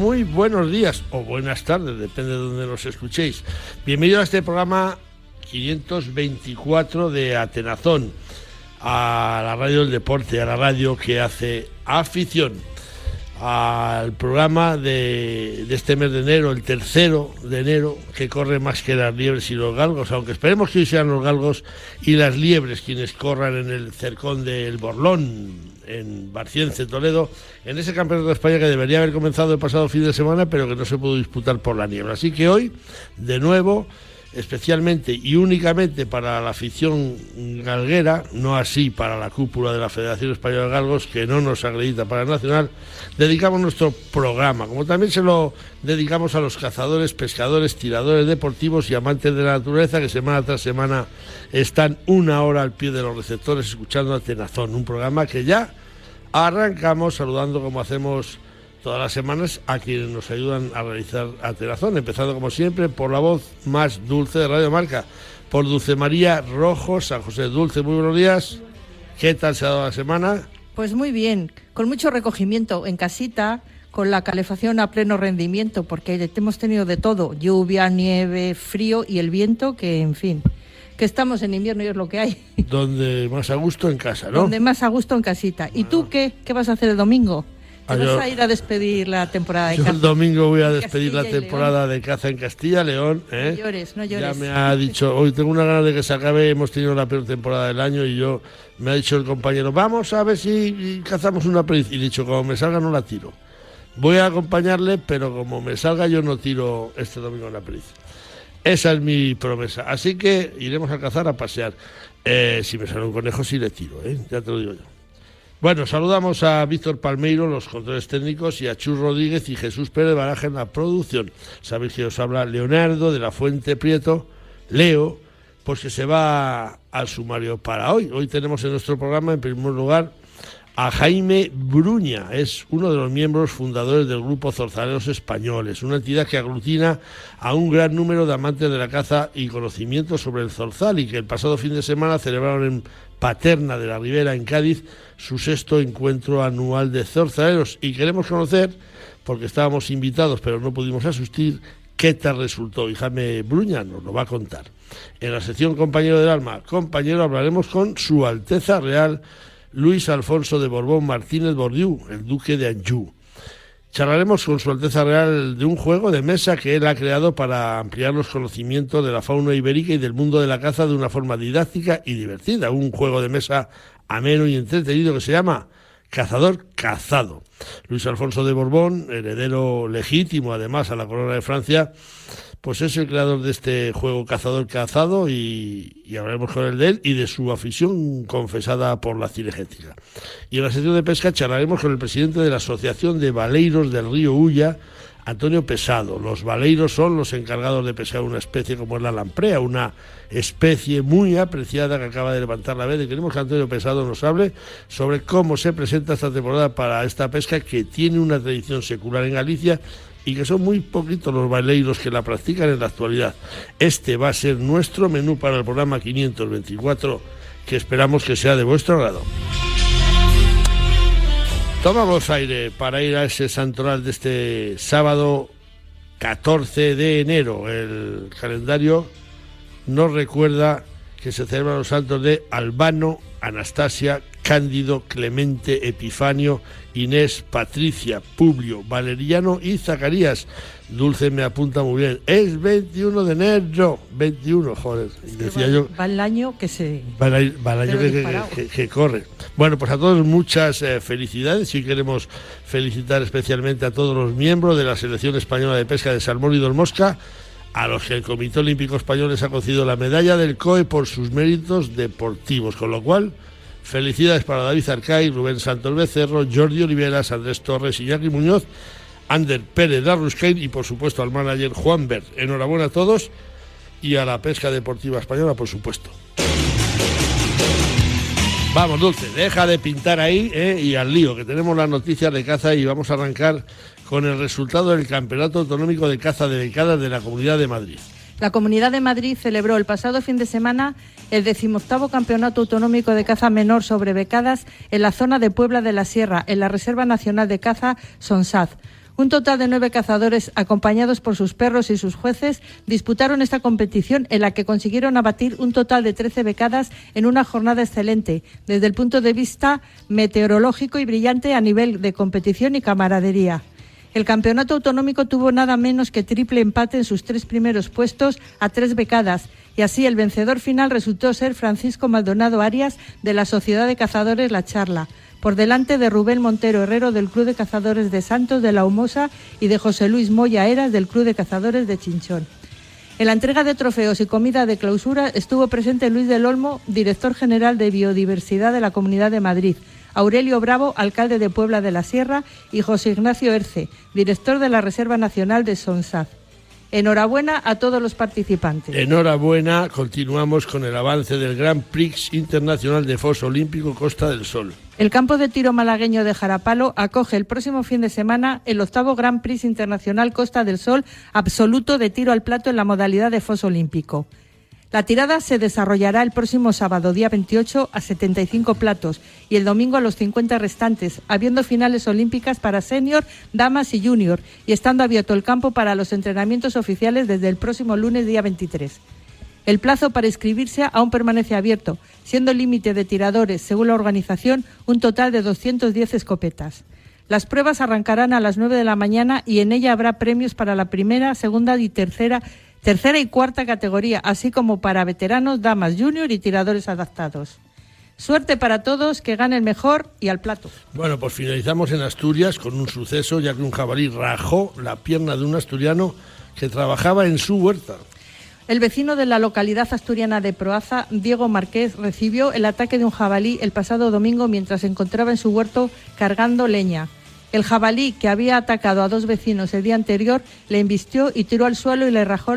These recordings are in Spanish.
Muy, buenos días o buenas tardes, depende de donde nos escuchéis. Bienvenidos a este programa 524 de Atenazón, a la radio del deporte, a la radio que hace afición al programa de, este mes de enero, el tercero de enero, que corre más que las liebres y los galgos, aunque esperemos que hoy sean los galgos y las liebres quienes corran en el cercón del Borlón, en Barciense, Toledo, en ese campeonato de España que debería haber comenzado el pasado fin de semana, pero que no se pudo disputar por la niebla. Así que hoy, de nuevo, especialmente y únicamente para la afición galguera, no así para la cúpula de la Federación Española de Galgos, que no nos acredita para el Nacional, dedicamos nuestro programa, como también se lo dedicamos a los cazadores, pescadores, tiradores deportivos y amantes de la naturaleza que semana tras semana están una hora al pie de los receptores escuchando a Tenazón, un programa que ya arrancamos saludando como hacemos todas las semanas a quienes nos ayudan a realizar Atenazón, empezando como siempre por la voz más dulce de Radio Marca, por Dulce María Rojo, San José Dulce, muy buenos días. ¿Qué tal se ha dado la semana? Pues muy bien, con mucho recogimiento en casita, con la calefacción a pleno rendimiento, porque hemos tenido de todo, lluvia, nieve, frío y el viento, que en fin, que estamos en invierno y es lo que hay. Donde más a gusto en casa, ¿no? Donde más a gusto en casita. ¿Y tú qué? ¿Qué vas a hacer el domingo? ¿Te vas a ir a despedir la temporada de yo caza? el domingo voy a despedir la temporada de caza en Castilla, León. ¿eh? No llores, no llores. Ya me ha dicho, hoy tengo una gana de que se acabe, hemos tenido la peor temporada del año y yo, me ha dicho el compañero, vamos a ver si cazamos una perdiz. Y he dicho, como me salga no la tiro. Voy a acompañarle, pero como me salga yo no tiro este domingo una perdiz. Esa es mi promesa. Así que iremos a cazar, a pasear. Eh, si me sale un conejo, sí le tiro, ¿eh? ya te lo digo yo. Bueno, saludamos a Víctor Palmeiro, los controles técnicos, y a Chus Rodríguez y Jesús Pérez Baraja en la producción. Sabéis que os habla Leonardo de la Fuente Prieto, Leo, pues que se va al sumario para hoy. Hoy tenemos en nuestro programa, en primer lugar, a Jaime Bruña. Es uno de los miembros fundadores del Grupo Zorzaleros Españoles, una entidad que aglutina a un gran número de amantes de la caza y conocimientos sobre el zorzal y que el pasado fin de semana celebraron en Paterna de la Ribera, en Cádiz, su sexto encuentro anual de zorzaleros. Y queremos conocer, porque estábamos invitados pero no pudimos asistir, qué tal resultó. Y Jaime Bruña nos lo va a contar. En la sección Compañero del Alma, compañero, hablaremos con Su Alteza Real Luis Alfonso de Borbón Martínez Bordiú, el duque de Anjou. Charlaremos con Su Alteza Real de un juego de mesa que él ha creado para ampliar los conocimientos de la fauna ibérica y del mundo de la caza de una forma didáctica y divertida. Un juego de mesa ameno y entretenido que se llama Cazador Cazado. Luis Alfonso de Borbón, heredero legítimo además a la corona de Francia, pues es el creador de este juego Cazador Cazado y, hablaremos con él de él y de su afición confesada por la cinegética. Y en la sección de pesca charlaremos con el presidente de la Asociación de Baleiros del Río Ulla, Antonio Pesado. Los baleiros son los encargados de pescar una especie como es la lamprea, una especie muy apreciada que acaba de levantar la vez. Y queremos que Antonio Pesado nos hable sobre cómo se presenta esta temporada para esta pesca que tiene una tradición secular en Galicia y que son muy poquitos los baleiros que la practican en la actualidad. Este va a ser nuestro menú para el programa 524 que esperamos que sea de vuestro agrado. Tomamos aire para ir a ese santoral de este sábado 14 de enero. El calendario nos recuerda que se celebran los santos de Albano, Anastasia, Cándido, Clemente, Epifanio, Inés, Patricia, Publio, Valeriano y Zacarías. Dulce me apunta muy bien. Es 21 de enero. 21, joder. Decía va, yo. Va el año que se. Va el, año que, corre. Bueno, pues a todos muchas eh, felicidades y queremos felicitar especialmente a todos los miembros de la Selección Española de Pesca de Salmón y Don Mosca a los que el Comité Olímpico Español les ha concedido la medalla del COE por sus méritos deportivos, con lo cual felicidades para David Arcay, Rubén Santos Becerro, Jordi Oliveras, Andrés Torres y Jackie Muñoz, Ander Pérez Darruscain y por supuesto al manager Juan Bert. Enhorabuena a todos y a la pesca deportiva española, por supuesto. Vamos, Dulce, deja de pintar ahí eh, y al lío, que tenemos las noticias de caza y vamos a arrancar con el resultado del Campeonato Autonómico de Caza de Becadas de la Comunidad de Madrid. La Comunidad de Madrid celebró el pasado fin de semana el decimoctavo Campeonato Autonómico de Caza Menor sobre becadas en la zona de Puebla de la Sierra, en la Reserva Nacional de Caza Sonsaz. Un total de nueve cazadores, acompañados por sus perros y sus jueces, disputaron esta competición en la que consiguieron abatir un total de 13 becadas en una jornada excelente, desde el punto de vista meteorológico y brillante a nivel de competición y camaradería. El campeonato autonómico tuvo nada menos que triple empate en sus tres primeros puestos a tres becadas. Y así el vencedor final resultó ser Francisco Maldonado Arias de la Sociedad de Cazadores La Charla, por delante de Rubén Montero Herrero del Club de Cazadores de Santos de la Humosa y de José Luis Moya Eras del Club de Cazadores de Chinchón. En la entrega de trofeos y comida de clausura estuvo presente Luis del Olmo, director general de Biodiversidad de la Comunidad de Madrid, Aurelio Bravo, alcalde de Puebla de la Sierra, y José Ignacio Erce, director de la Reserva Nacional de Sonsaz. Enhorabuena a todos los participantes. Enhorabuena, continuamos con el avance del Gran Prix Internacional de Foso Olímpico Costa del Sol. El campo de tiro malagueño de Jarapalo acoge el próximo fin de semana el octavo Gran Prix Internacional Costa del Sol absoluto de tiro al plato en la modalidad de foso olímpico. La tirada se desarrollará el próximo sábado, día 28, a 75 platos y el domingo a los 50 restantes, habiendo finales olímpicas para senior, damas y junior y estando abierto el campo para los entrenamientos oficiales desde el próximo lunes, día 23. El plazo para inscribirse aún permanece abierto, siendo el límite de tiradores, según la organización, un total de 210 escopetas. Las pruebas arrancarán a las 9 de la mañana y en ella habrá premios para la primera, segunda y tercera tercera y cuarta categoría, así como para veteranos, damas junior y tiradores adaptados. Suerte para todos, que gane el mejor y al plato. Bueno, pues finalizamos en Asturias con un suceso, ya que un jabalí rajó la pierna de un asturiano que trabajaba en su huerta. El vecino de la localidad asturiana de Proaza, Diego Marqués, recibió el ataque de un jabalí el pasado domingo mientras se encontraba en su huerto cargando leña. El jabalí, que había atacado a dos vecinos el día anterior, le embistió y tiró al suelo y le rajó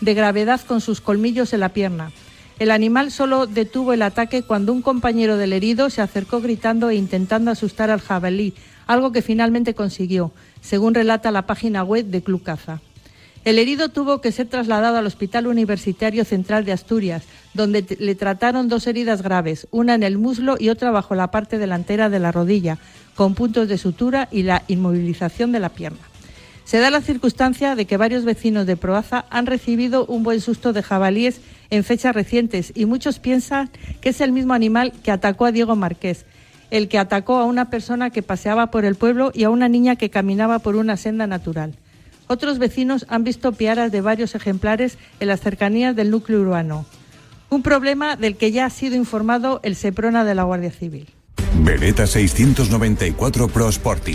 de gravedad con sus colmillos en la pierna. El animal solo detuvo el ataque cuando un compañero del herido se acercó gritando e intentando asustar al jabalí, algo que finalmente consiguió, según relata la página web de Club Caza. El herido tuvo que ser trasladado al Hospital Universitario Central de Asturias, donde le trataron dos heridas graves, una en el muslo y otra bajo la parte delantera de la rodilla, con puntos de sutura y la inmovilización de la pierna. Se da la circunstancia de que varios vecinos de Proaza han recibido un buen susto de jabalíes en fechas recientes y muchos piensan que es el mismo animal que atacó a Diego Marqués, el que atacó a una persona que paseaba por el pueblo y a una niña que caminaba por una senda natural. Otros vecinos han visto piaras de varios ejemplares en las cercanías del núcleo urbano. Un problema del que ya ha sido informado el Seprona de la Guardia Civil. Beretta 694 Pro Sporting.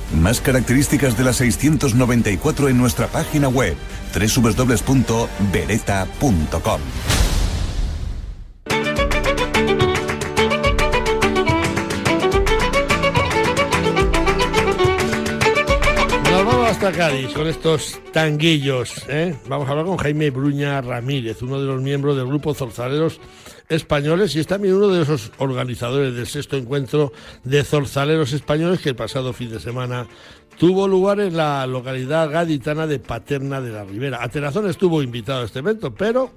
Más características de la 694 en nuestra página web www.beretta.com. Nos vamos hasta Cádiz con estos tanguillos. ¿eh? Vamos a hablar con Jaime Bruña Ramírez, uno de los miembros del grupo Zorzaleros Españoles y es también uno de esos organizadores del sexto encuentro de Zorzaleros Españoles que el pasado fin de semana tuvo lugar en la localidad gaditana de Paterna de la Ribera. Atenazón estuvo invitado a este evento, pero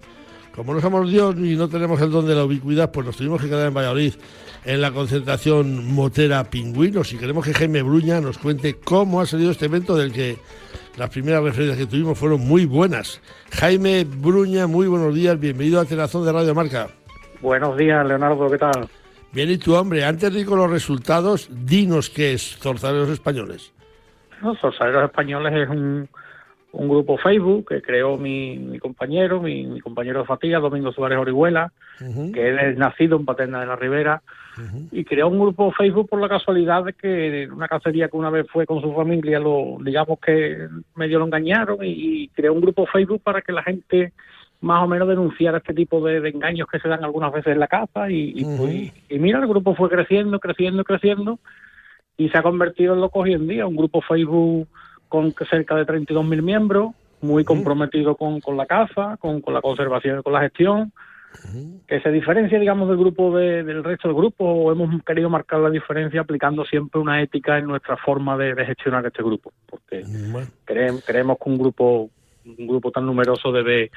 como no somos Dios y no tenemos el don de la ubicuidad, pues nos tuvimos que quedar en Valladolid en la concentración motera Pingüinos y queremos que Jaime Bruña nos cuente cómo ha salido este evento del que las primeras referencias que tuvimos fueron muy buenas. Jaime Bruña, muy buenos días, bienvenido a Tenazón de Radio Marca. Buenos días, Leonardo, ¿qué tal? Bien, y tu hombre, antes de ir con los resultados, dinos qué es Zorzaleros Españoles. No, Zorzaleros Españoles es un, un grupo Facebook que creó mi, mi compañero, mi, mi, compañero de fatiga, Domingo Suárez Orihuela, uh -huh. que él es nacido en Paterna de la Ribera, uh -huh. y creó un grupo Facebook por la casualidad de que una cacería que una vez fue con su familia, lo digamos que medio lo engañaron y, y creó un grupo Facebook para que la gente más o menos denunciar este tipo de, engaños que se dan algunas veces en la caza y, pues, y, mira, el grupo fue creciendo, creciendo, creciendo y se ha convertido en lo que hoy en día, un grupo Facebook con cerca de 32.000 miembros, muy comprometido con, con la caza, con, con la conservación y con la gestión, que se diferencia, digamos, del grupo del resto del grupo, o hemos querido marcar la diferencia aplicando siempre una ética en nuestra forma de, gestionar este grupo, porque creemos, que un grupo un grupo tan numeroso debe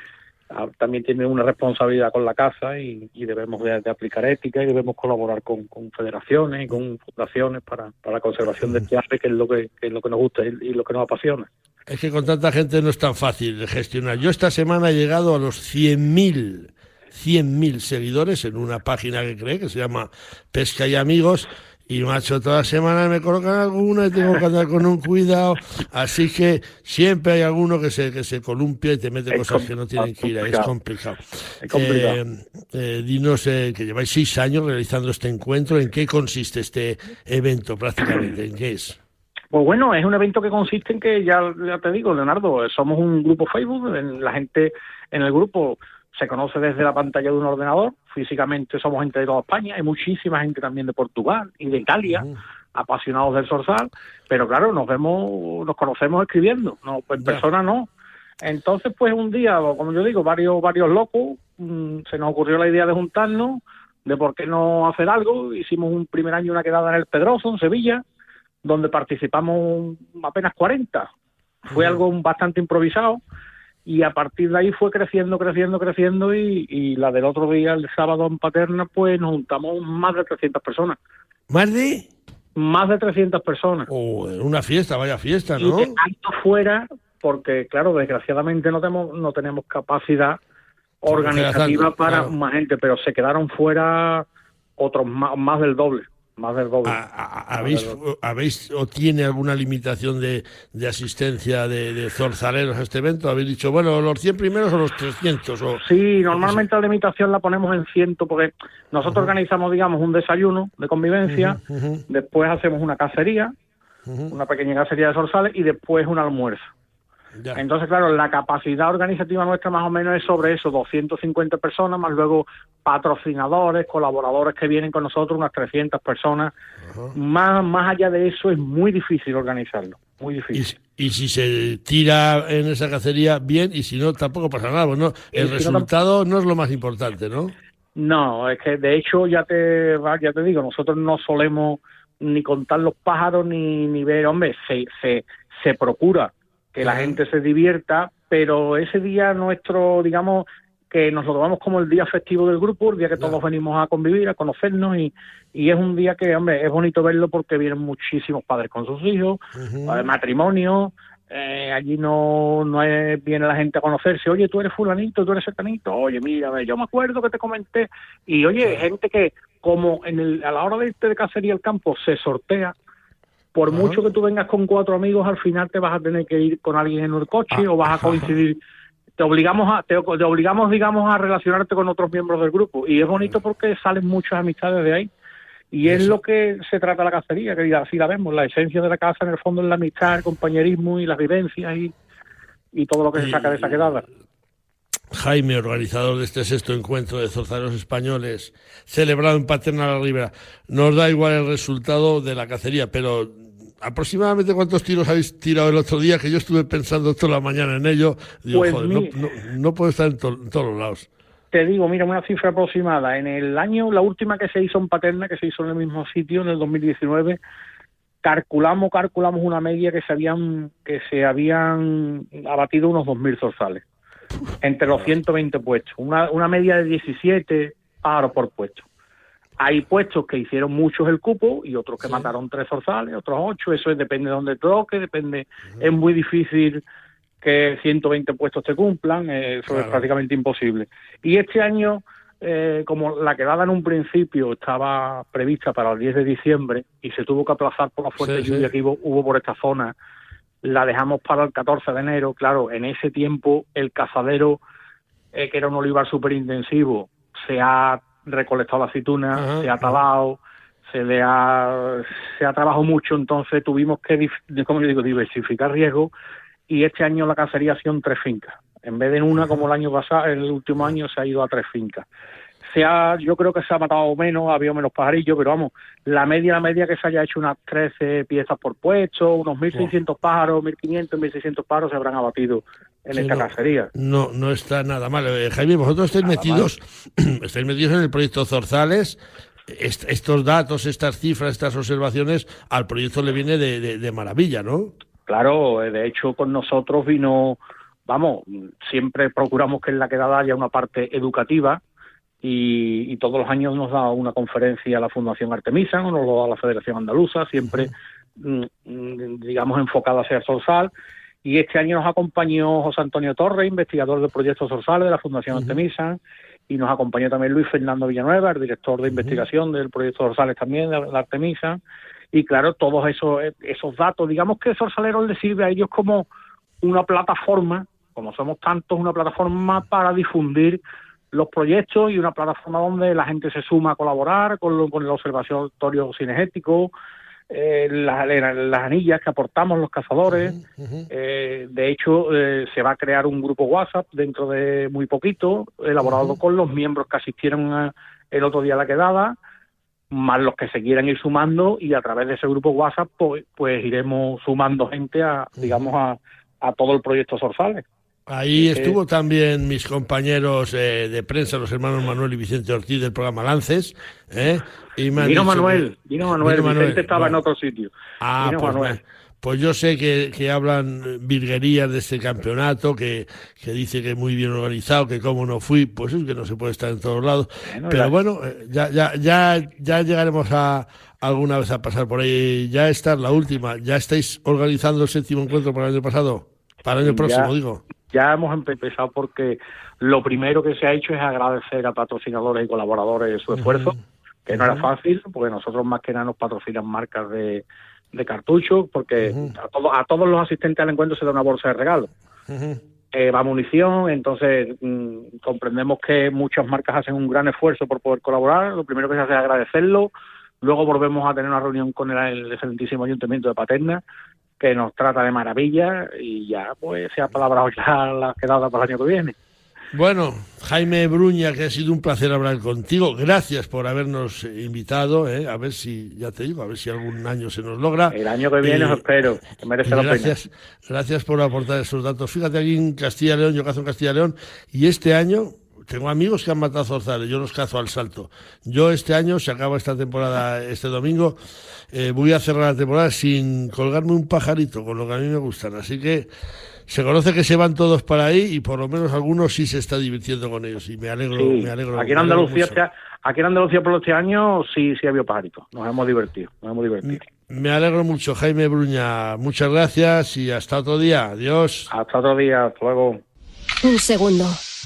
también tiene una responsabilidad con la casa y, debemos de, aplicar ética y debemos colaborar con, federaciones y con fundaciones para, la conservación del arte, que es lo que, es lo que nos gusta y, y, lo que nos apasiona. Es que con tanta gente no es tan fácil de gestionar. Yo esta semana he llegado a los 100.000 100.000 seguidores en una página que cree que se llama Pesca y Amigos. Y macho, todas las semanas me colocan alguna y tengo que andar con un cuidado. Así que siempre hay alguno que se, que se columpia y te mete cosas que no tienen que ir. Es complicado. Eh, eh, dinos eh, que lleváis seis años realizando este encuentro. ¿En qué consiste este evento prácticamente? ¿En qué es? Pues bueno, es un evento que consiste en que, ya, ya te digo, Leonardo, somos un grupo Facebook, la gente en el grupo se conoce desde la pantalla de un ordenador, físicamente somos gente de toda España, hay muchísima gente también de Portugal y de Italia, apasionados del Sorsal, pero claro, nos vemos, nos conocemos escribiendo, no, pues en persona no. Entonces, pues un día, como yo digo, varios, varios locos, mm, se nos ocurrió la idea de juntarnos, de por qué no hacer algo, hicimos un primer año una quedada en el Pedroso, en Sevilla, donde participamos apenas 40. Fue algo bastante improvisado, y a partir de ahí fue creciendo, creciendo, creciendo y, la del otro día, el sábado en Paterna, pues nos juntamos más de 300 personas. ¿Más de? Más de 300 personas. Oh, una fiesta, vaya fiesta, ¿no? Y tanto fuera, porque claro, desgraciadamente no tenemos, no tenemos capacidad organizativa para más gente, pero se quedaron fuera otros más del doble más del doble. ¿Habéis, ¿Habéis o tiene alguna limitación de, de asistencia de, de, zorzaleros a este evento? ¿Habéis dicho, bueno, los 100 primeros o los 300? O, sí, normalmente la limitación la ponemos en 100 porque nosotros organizamos, digamos, un desayuno de convivencia, después hacemos una cacería, una pequeña cacería de zorzales y después un almuerzo. Entonces, claro, la capacidad organizativa nuestra más o menos es sobre eso, 250 personas, más luego patrocinadores, colaboradores que vienen con nosotros, unas 300 personas. Más, más allá de eso es muy difícil organizarlo, muy difícil. Y, si se tira en esa cacería, bien, y si no, tampoco pasa nada. Bueno, el resultado no, es lo más importante, ¿no? No, es que de hecho ya te, ya te digo, nosotros no solemos ni contar los pájaros ni, ni ver, hombre, se, se, se procura que la gente se divierta, pero ese día nuestro, digamos, que nos lo tomamos como el día festivo del grupo, el día que todos venimos a convivir, a conocernos y, y es un día que, hombre, es bonito verlo porque vienen muchísimos padres con sus hijos, uh matrimonio, eh, allí no, no viene la gente a conocerse, oye, tú eres fulanito, tú eres cercanito, oye, mira, yo me acuerdo que te comenté, y oye, gente que como en el, a la hora de irte de cacería al campo se sortea, por mucho que tú vengas con cuatro amigos, al final te vas a tener que ir con alguien en el coche ah, o vas a coincidir. Te obligamos a, te, obligamos, digamos, a relacionarte con otros miembros del grupo. Y es bonito porque salen muchas amistades de ahí. Y es lo que se trata la cacería, que así la vemos. La esencia de la casa, en el fondo, es la amistad, el compañerismo y las vivencias y, y todo lo que se saca de esa quedada. Jaime, organizador de este sexto encuentro de zorzaros españoles, celebrado en Paterna la Ribera, nos da igual el resultado de la cacería, pero aproximadamente cuántos tiros habéis tirado el otro día, que yo estuve pensando toda la mañana en ello. Digo, pues joder, no, puedo estar en, todos los lados. Te digo, mira, una cifra aproximada. En el año, la última que se hizo en Paterna, que se hizo en el mismo sitio, en el 2019, calculamos, calculamos una media que se habían, que se habían abatido unos 2.000 zorzales. Entre los 120 puestos. Una, una media de 17 pájaros por puesto. Hay puestos que hicieron muchos el cupo y otros que mataron tres zorzales, otros ocho, eso depende de dónde toque, depende, es muy difícil que 120 puestos te cumplan, eh, eso es prácticamente imposible. Y este año, eh, como la quedada en un principio estaba prevista para el 10 de diciembre y se tuvo que aplazar por la fuerte lluvia que hubo, por esta zona, la dejamos para el 14 de enero. Claro, en ese tiempo el cazadero, eh, que era un olivar súper intensivo, se ha recolectado la aceituna, se ha talado, se le ha, se ha trabajado mucho, entonces tuvimos que, como yo digo, diversificar riesgo y este año la cacería ha sido en tres fincas. En vez de en una como el año pasado, en el último año se ha ido a tres fincas. Se ha, yo creo que se ha matado menos, ha habido menos pajarillos, pero vamos, la media, la media que se haya hecho unas 13 piezas por puesto, unos 1.600 pájaros, 1.500, 1.600 pájaros se habrán abatido en esta cacería. No, no está nada mal. Eh, Jaime, vosotros estáis metidos, estáis metidos en el proyecto Zorzales, estos datos, estas cifras, estas observaciones, al proyecto le viene de, maravilla, ¿no? Claro, eh, de hecho con nosotros vino, vamos, siempre procuramos que en la quedada haya una parte educativa y, todos los años nos da una conferencia a la Fundación Artemisa, o nos lo da la Federación Andaluza, siempre, mm, mm, digamos, enfocada hacia el Sorsal. Y este año nos acompañó José Antonio Torres, investigador del proyecto Sorsal de la Fundación Artemisa, y nos acompañó también Luis Fernando Villanueva, el director de investigación del proyecto Rosales también, de Artemisa, y claro, todos esos, esos datos, digamos que Sorsaleros les sirve a ellos como una plataforma, como somos tantos, una plataforma para difundir los proyectos y una plataforma donde la gente se suma a colaborar con, con el observatorio cinegético, eh, las, las, anillas que aportamos los cazadores. Eh, de hecho, eh, se va a crear un grupo WhatsApp dentro de muy poquito, elaborado con los miembros que asistieron el otro día a la quedada, más los que se quieran ir sumando y a través de ese grupo WhatsApp pues, pues iremos sumando gente a, digamos, a, a todo el proyecto Sorsales. Ahí estuvo también mis compañeros eh, de prensa, los hermanos Manuel y Vicente Ortiz del programa Lances. ¿eh? Y vino, Manuel, vino Manuel, Vicente estaba en otro sitio. Ah, pues, Manuel. Pues yo sé que, que, hablan virguerías de este campeonato, que, que dice que muy bien organizado, que como no fui, pues es que no se puede estar en todos lados. Pero bueno, eh, ya, ya, ya, ya llegaremos a alguna vez a pasar por ahí. Ya está la última. ¿Ya estáis organizando el séptimo encuentro para el año pasado? Para el año próximo, digo ya hemos empezado porque lo primero que se ha hecho es agradecer a patrocinadores y colaboradores su esfuerzo, que no era fácil, porque nosotros más que nada nos patrocinan marcas de, de cartuchos, porque a, a todos los asistentes al encuentro se da una bolsa de regalo. Eh, va munición, entonces mm, comprendemos que muchas marcas hacen un gran esfuerzo por poder colaborar. Lo primero que se hace es agradecerlo. Luego volvemos a tener una reunión con el excelentísimo Ayuntamiento de Paterna, que nos trata de maravilla y ya pues se ha palabrado ya la quedada para el año que viene. Bueno, Jaime Bruña, que ha sido un placer hablar contigo. Gracias por habernos invitado. ¿eh? A ver si, ya te digo, a ver si algún año se nos logra. El año que viene os espero, que merece la gracias, pena. Gracias por aportar esos datos. Fíjate aquí en Castilla y León, yo cazo en Castilla y León, y este año tengo amigos que han matado zorzales, yo los cazo al salto. Yo este año, se acaba esta temporada este domingo, eh, voy a cerrar la temporada sin colgarme un pajarito, con lo que a mí me gustan. Así que se conoce que se van todos para ahí y por lo menos algunos sí se está divirtiendo con ellos y me alegro, me alegro. Aquí en Andalucía, este aquí en Andalucía por este año sí, sí ha habido pajaritos, nos hemos divertido, nos hemos divertido. Me alegro mucho, Jaime Bruña. Muchas gracias y hasta otro día. Adiós. Hasta otro día. Hasta luego. Un segundo.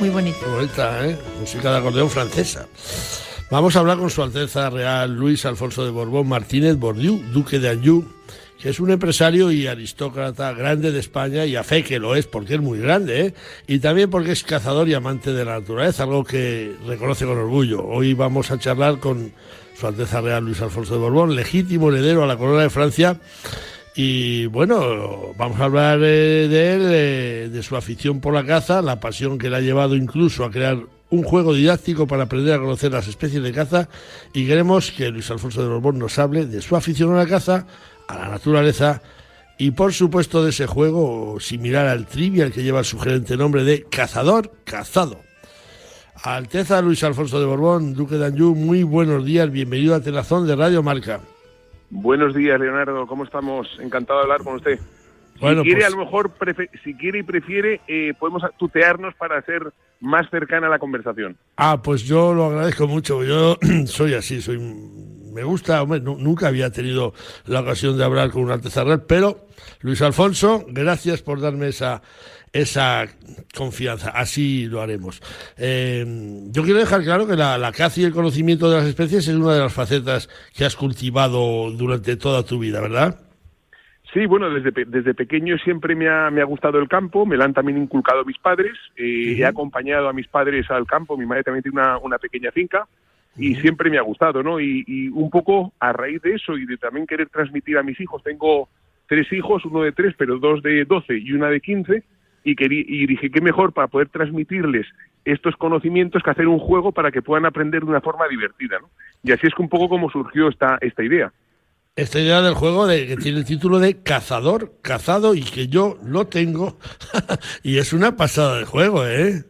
Muy bonito. Vuelta, ¿eh? Música de acordeón francesa. Vamos a hablar con Su Alteza Real Luis Alfonso de Borbón Martínez Bordiú, duque de Anjou, que es un empresario y aristócrata grande de España y a fe que lo es porque es muy grande, ¿eh? y también porque es cazador y amante de la naturaleza, algo que reconoce con orgullo. Hoy vamos a charlar con Su Alteza Real Luis Alfonso de Borbón, legítimo heredero a la corona de Francia y bueno, vamos a hablar de él, de su afición por la caza, la pasión que le ha llevado incluso a crear un juego didáctico para aprender a conocer las especies de caza y queremos que Luis Alfonso de Borbón nos hable de su afición a la caza, a la naturaleza y por supuesto de ese juego similar al trivial que lleva el sugerente nombre de Cazador Cazado. Alteza Luis Alfonso de Borbón, Duque de Anjou, muy buenos días, bienvenido a Telazón de Radio Marca. Buenos días, Leonardo. ¿Cómo estamos? Encantado de hablar con usted. Bueno, si quiere, pues- a lo mejor, si quiere y prefiere, eh, podemos tutearnos para ser más cercana a la conversación. Ah, pues yo lo agradezco mucho. Yo soy así, soy me gusta, nunca había tenido la ocasión de hablar con un artesanal, pero Luis Alfonso, gracias por darme esa, esa confianza. Así lo haremos. Eh, yo quiero dejar claro que la, la, caza y el conocimiento de las especies es una de las facetas que has cultivado durante toda tu vida, ¿verdad? Sí, bueno, desde, desde pequeño siempre me ha, me ha gustado el campo, me lo han también inculcado mis padres, eh, he acompañado a mis padres al campo, mi madre también tiene una, una pequeña finca y siempre me ha gustado, ¿no? Y, y, un poco a raíz de eso y de también querer transmitir a mis hijos, tengo tres hijos, uno de tres, pero dos de doce y una de quince, y, y dije, qué mejor para poder transmitirles estos conocimientos que hacer un juego para que puedan aprender de una forma divertida, ¿no? Y así es que un poco como surgió esta, esta idea. Esta idea del juego de, que tiene el título de Cazador, Cazado, y que yo lo tengo, y es una pasada de juego, ¿eh?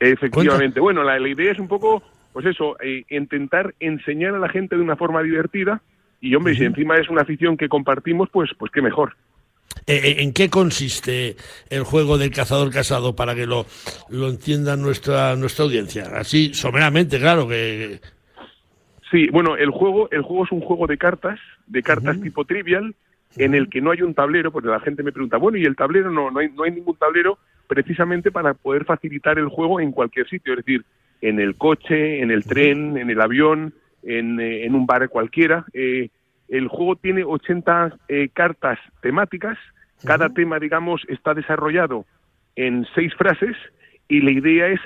Efectivamente. Bueno, la, idea es un poco, pues eso, eh, intentar enseñar a la gente de una forma divertida, y hombre, si encima es una afición que compartimos, pues, pues qué mejor. Eh, eh, ¿En qué consiste el juego del cazador casado para que lo, lo entienda nuestra, nuestra audiencia? Así, someramente, claro que... Sí, bueno, el juego, el juego es un juego de cartas, de cartas tipo trivial, en el que no hay un tablero, porque la gente me pregunta, bueno, ¿y el tablero? No, no hay, no hay ningún tablero precisamente para poder facilitar el juego en cualquier sitio, es decir, en el coche, en el tren, en el avión, en, eh, en un bar cualquiera. Eh, el juego tiene 80 eh, cartas temáticas, cada tema, digamos, está desarrollado en seis frases y la idea es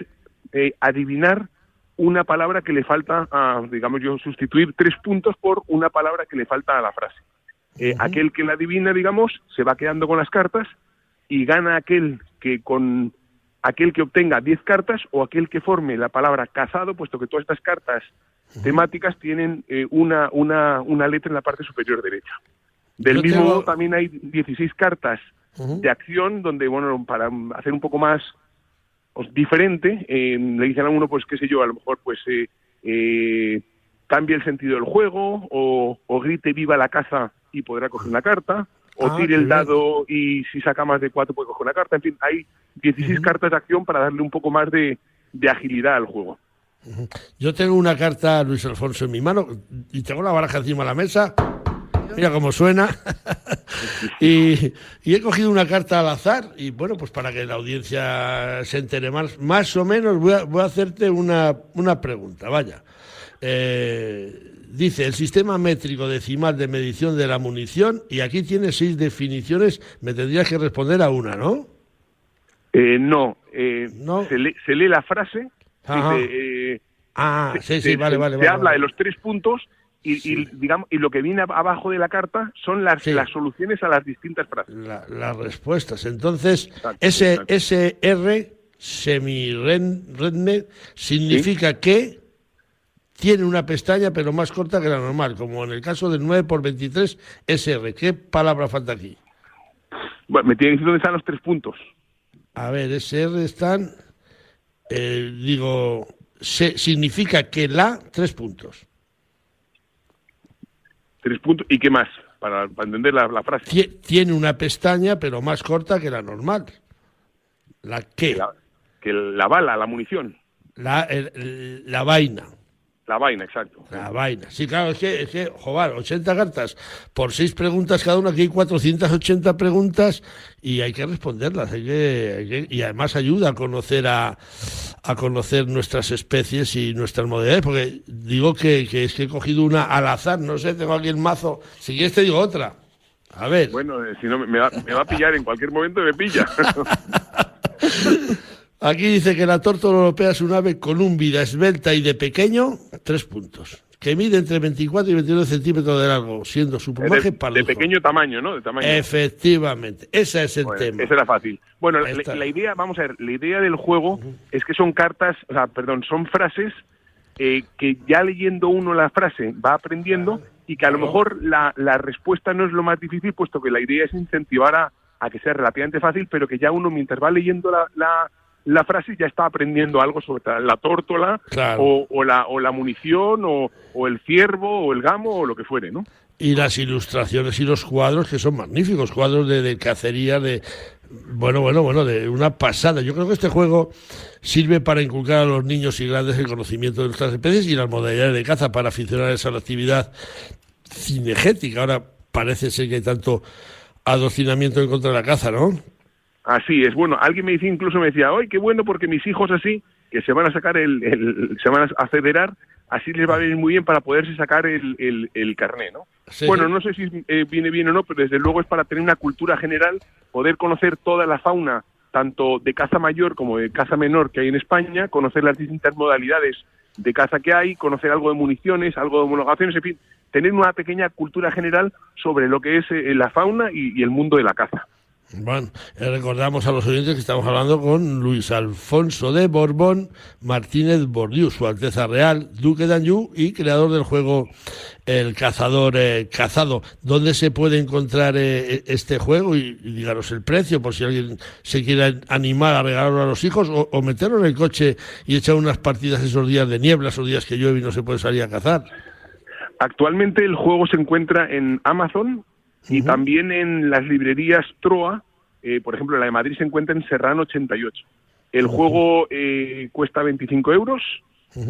eh, adivinar una palabra que le falta a, digamos yo, sustituir tres puntos por una palabra que le falta a la frase. Eh, aquel que la adivina, digamos, se va quedando con las cartas y gana aquel que con aquel que obtenga 10 cartas o aquel que forme la palabra casado, puesto que todas estas cartas temáticas tienen eh, una, una, una letra en la parte superior derecha. Del mismo modo también hay 16 cartas de acción donde, bueno, para hacer un poco más pues, diferente, eh, le dicen a uno, pues qué sé yo, a lo mejor pues eh, eh, cambie el sentido del juego o, o, grite viva la caza y podrá coger una carta o ah, tire el dado y si saca más de cuatro puede coger una carta. En fin, hay 16 cartas de acción para darle un poco más de, de agilidad al juego. Yo tengo una carta, Luis Alfonso, en mi mano y tengo la baraja encima de la mesa. Mira cómo suena. y, he cogido una carta al azar y bueno, pues para que la audiencia se entere más, más o menos voy a, hacerte una, una pregunta. Vaya. Eh, dice el sistema métrico decimal de medición de la munición y aquí tiene seis definiciones. Me tendrías que responder a una, ¿no? Eh, no, eh, no. Se, lee, se, lee, la frase eh, ah, sí, sí, vale, vale. Se habla de los tres puntos y, digamos y lo que viene abajo de la carta son las, las soluciones a las distintas frases. las respuestas. Entonces, ese SR semi-redne significa que tiene una pestaña pero más corta que la normal, como en el caso del 9 por 23 SR. ¿Qué palabra falta aquí? Bueno, me tiene que decir dónde están los tres puntos. A ver, SR están eh, digo, se, significa que la, tres puntos. Tres puntos, ¿y qué más? Para, entender la, frase. Tiene una pestaña, pero más corta que la normal. ¿La qué? que la bala, la munición. La, la vaina. La vaina, exacto. La vaina. Sí, claro, es que, es que joder, 80 cartas por seis preguntas cada una, aquí hay 480 preguntas y hay que responderlas. Hay que, y además ayuda a conocer a, a conocer nuestras especies y nuestras modalidades, porque digo que, que es que he cogido una al azar, no sé, tengo aquí el mazo. Si quieres te digo otra. A ver. Bueno, eh, si no, me va, me va a pillar en cualquier momento, me pilla. Aquí dice que la tórtola europea es un ave con un vida esbelta y de pequeño, tres puntos. Que mide entre 24 y 29 centímetros de largo, siendo su plumaje de, de pequeño tamaño, ¿no? De tamaño. Efectivamente, ese es el tema. Ese era fácil. Bueno, la, idea, vamos a ver, la idea del juego es que son cartas, o sea, perdón, son frases eh, que ya leyendo uno la frase va aprendiendo y que a lo mejor la, la respuesta no es lo más difícil, puesto que la idea es incentivar a, a que sea relativamente fácil, pero que ya uno mientras va leyendo la, la la frase ya está aprendiendo algo sobre la tórtola o, la, o la munición o, o, el ciervo o el gamo o lo que fuere, ¿no? Y las ilustraciones y los cuadros que son magníficos, cuadros de, de cacería, de Bueno, bueno, bueno, de una pasada. Yo creo que este juego sirve para inculcar a los niños y grandes el conocimiento de nuestras especies y las modalidades de caza para aficionar a la actividad cinegética. Ahora parece ser que hay tanto adocinamiento en contra de la caza, ¿no? Así es. Bueno, alguien me decía, incluso me decía, ¡ay, qué bueno! Porque mis hijos así, que se van a sacar el, el se van a federar, así les va a venir muy bien para poderse sacar el, el, el carné, ¿no? Bueno, no sé si eh, viene bien o no, pero desde luego es para tener una cultura general, poder conocer toda la fauna, tanto de caza mayor como de caza menor que hay en España, conocer las distintas modalidades de caza que hay, conocer algo de municiones, algo de homologaciones, en fin, tener una pequeña cultura general sobre lo que es eh, la fauna y el mundo de la caza. Bueno, recordamos a los oyentes que estamos hablando con Luis Alfonso de Borbón Martínez Bordiú, su Alteza Real, Duque de Anjou y creador del juego El Cazador eh, Cazado. ¿Dónde se puede encontrar eh, este juego? Y, díganos el precio, por si alguien se quiere animar a regalarlo a los hijos o, o meterlo en el coche y echar unas partidas esos días de niebla, esos días que llueve y no se puede salir a cazar. Actualmente el juego se encuentra en Amazon, y también en las librerías Troa, eh, por ejemplo, la de Madrid se encuentra en Serrano 88. El juego eh, cuesta 25 euros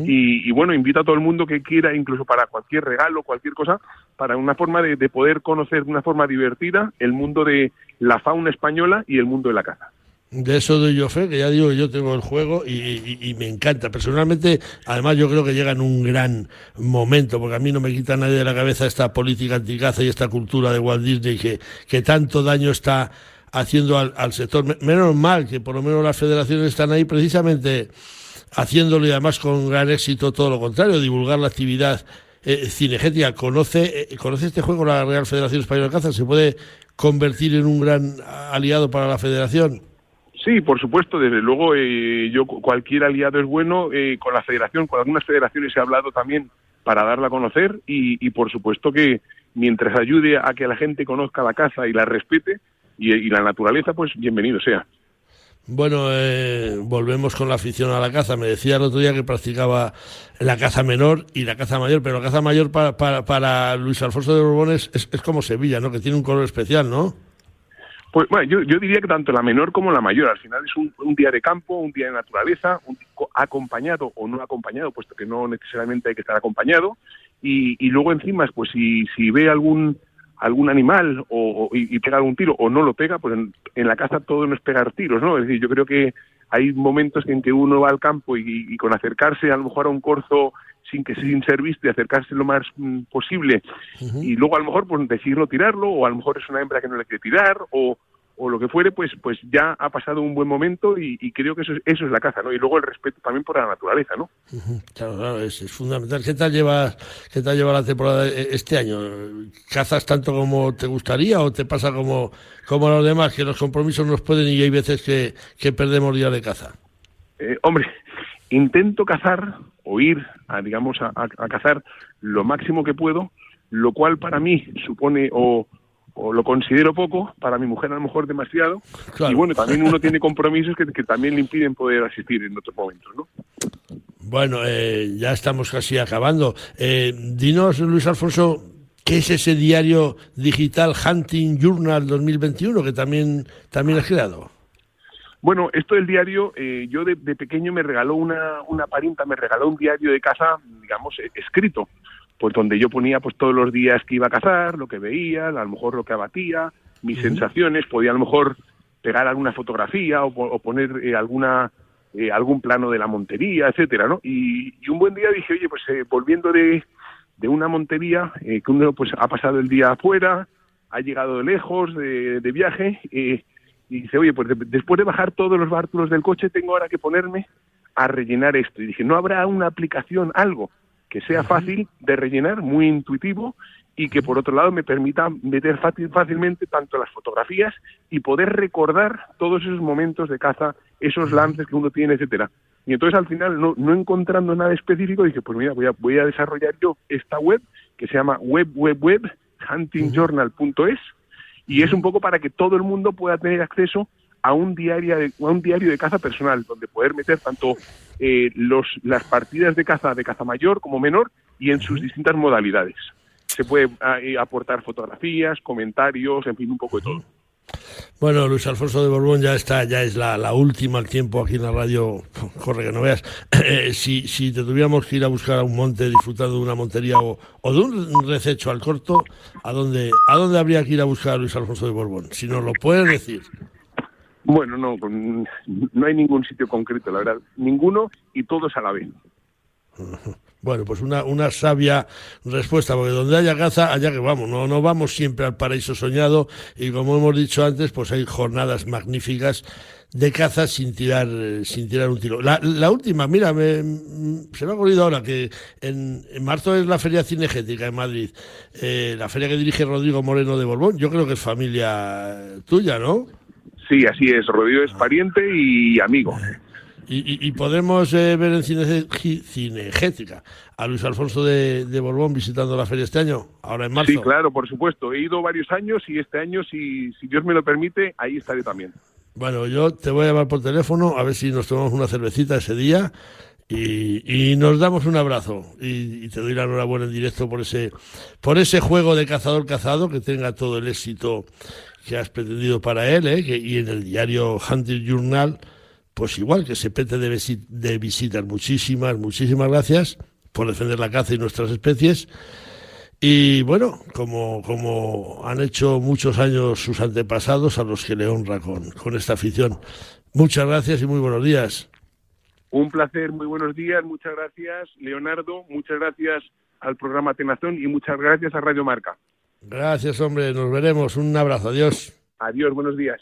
y, bueno, invito a todo el mundo que quiera, incluso para cualquier regalo, cualquier cosa, para una forma de, de poder conocer de una forma divertida el mundo de la fauna española y el mundo de la caza. De eso doy yo fe, que ya digo, yo tengo el juego y, me encanta. Personalmente, además yo creo que llega en un gran momento, porque a mí no me quita nadie de la cabeza esta política anticaza y esta cultura de Walt Disney que, que tanto daño está haciendo al, sector. Menos mal que por lo menos las federaciones están ahí precisamente haciéndolo y además con gran éxito todo lo contrario, divulgar la actividad eh, cinegética. ¿Conoce, eh, ¿Conoce este juego la Real Federación Española de Caza? ¿Se puede convertir en un gran aliado para la federación? Sí, por supuesto, desde luego, eh, yo cualquier aliado es bueno. Eh, con la federación, con algunas federaciones he hablado también para darla a conocer y, por supuesto que mientras ayude a que la gente conozca la caza y la respete y, la naturaleza, pues bienvenido sea. Bueno, eh, volvemos con la afición a la caza. Me decía el otro día que practicaba la caza menor y la caza mayor, pero la caza mayor para, para, Luis Alfonso de Borbones es, es como Sevilla, ¿no? Que tiene un color especial, ¿no? Pues bueno, yo, yo, diría que tanto la menor como la mayor. Al final es un, día de campo, un día de naturaleza, un, acompañado o no acompañado, puesto que no necesariamente hay que estar acompañado. Y, y luego encima, pues si, si ve algún algún animal o, y, pega algún tiro o no lo pega, pues en, la casa todo no es pegar tiros, ¿no? Es decir, yo creo que hay momentos en que uno va al campo y, con acercarse a lo mejor a un corzo sin que sin ser visto y acercarse lo más mm, posible y luego a lo mejor pues decirlo tirarlo o a lo mejor es una hembra que no le quiere tirar o, o lo que fuere pues pues ya ha pasado un buen momento y, creo que eso es, eso es la caza no y luego el respeto también por la naturaleza no claro claro es, fundamental. Qué tal llevas qué tal lleva la temporada e, este año cazas tanto como te gustaría o te pasa como como los demás que los compromisos nos pueden y hay veces que, que perdemos días de caza eh, hombre intento cazar o ir, a, digamos, a, cazar lo máximo que puedo, lo cual para mí supone o, lo considero poco, para mi mujer a lo mejor demasiado, y bueno, también uno tiene compromisos que, también le impiden poder asistir en otros momentos, ¿no? Bueno, eh, ya estamos casi acabando. Eh, dinos, Luis Alfonso, ¿qué es ese diario digital Hunting Journal 2021 que también, también has creado? Bueno, esto del diario, eh, yo de, pequeño me regaló una, una parienta, me regaló un diario de casa, digamos, escrito, pues donde yo ponía pues todos los días que iba a cazar, lo que veía, a lo mejor lo que abatía, mis sensaciones, podía a lo mejor pegar alguna fotografía o, poner eh, alguna algún plano de la montería, etcétera, ¿no? Y, un buen día dije, oye, pues volviendo de, de una montería, que uno pues ha pasado el día afuera, ha llegado de lejos de, de viaje, eh, y dice, oye, pues después de bajar todos los bártulos del coche, tengo ahora que ponerme a rellenar esto. Y dije, ¿no habrá una aplicación, algo que sea fácil de rellenar, muy intuitivo y que por otro lado me permita meter fácil, fácilmente tanto las fotografías y poder recordar todos esos momentos de caza, esos lances que uno tiene, etcétera. Y entonces al final, no, no encontrando nada específico, dije, pues mira, voy a, voy a desarrollar yo esta web que se llama web, web, web, huntingjournal.es, y es un poco para que todo el mundo pueda tener acceso a un diario de, a un diario de caza personal donde poder meter tanto eh, los, las partidas de caza de caza mayor como menor y en sus distintas modalidades. Se puede ah, eh, aportar fotografías, comentarios, en fin, un poco de todo. Bueno, Luis Alfonso de Borbón ya está, ya es la, última al tiempo aquí en la radio, corre que no veas. Eh, si, si te tuviéramos que ir a buscar a un monte disfrutando de una montería o, de un rececho al corto, ¿a dónde, ¿a dónde habría que ir a buscar a Luis Alfonso de Borbón? Si nos lo puedes decir. Bueno, no, no hay ningún sitio concreto, la verdad. Ninguno y todos a la vez. Bueno, pues una, una sabia respuesta, porque donde haya caza, allá que vamos, no, no vamos siempre al paraíso soñado y como hemos dicho antes, pues hay jornadas magníficas de caza sin tirar sin tirar un tiro. La, la última, mira, me, se me ha ocurrido ahora que en, marzo es la Feria Cinegética en Madrid, eh, la feria que dirige Rodrigo Moreno de Borbón, yo creo que es familia tuya, ¿no? Sí, así es, Rodrigo es pariente y amigo. Y, podemos eh, ver en cine, Cinegética a Luis Alfonso de, Borbón visitando la feria este año, ahora en marzo. Sí, claro, por supuesto. He ido varios años y este año, si, si Dios me lo permite, ahí estaré también. Bueno, yo te voy a llamar por teléfono a ver si nos tomamos una cervecita ese día y, y, nos damos un abrazo y, te doy la enhorabuena en directo por ese por ese juego de cazador cazado que tenga todo el éxito que has pretendido para él ¿eh? y en el diario Hunter Journal pues igual que se pete de, de visitas. Muchísimas, muchísimas gracias por defender la caza y nuestras especies. Y bueno, como, como han hecho muchos años sus antepasados, a los que le honra con, con esta afición. Muchas gracias y muy buenos días. Un placer, muy buenos días, muchas gracias, Leonardo, muchas gracias al programa Tenazón y muchas gracias a Radio Marca. Gracias, hombre, nos veremos. Un abrazo, adiós. Adiós, buenos días.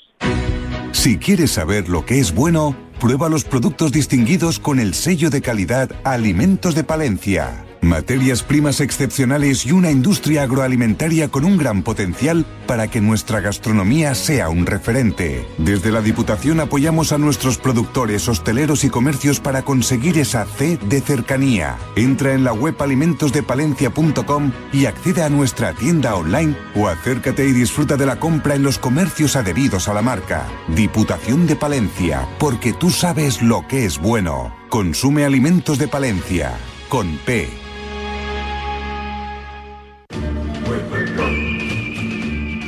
Si quieres saber lo que es bueno, prueba los productos distinguidos con el sello de calidad Alimentos de Palencia. Materias primas excepcionales y una industria agroalimentaria con un gran potencial para que nuestra gastronomía sea un referente. Desde la Diputación apoyamos a nuestros productores, hosteleros y comercios para conseguir esa C de cercanía. Entra en la web alimentosdepalencia.com y accede a nuestra tienda online o acércate y disfruta de la compra en los comercios adheridos a la marca. Diputación de Palencia, porque tú sabes lo que es bueno. Consume alimentos de Palencia, con P.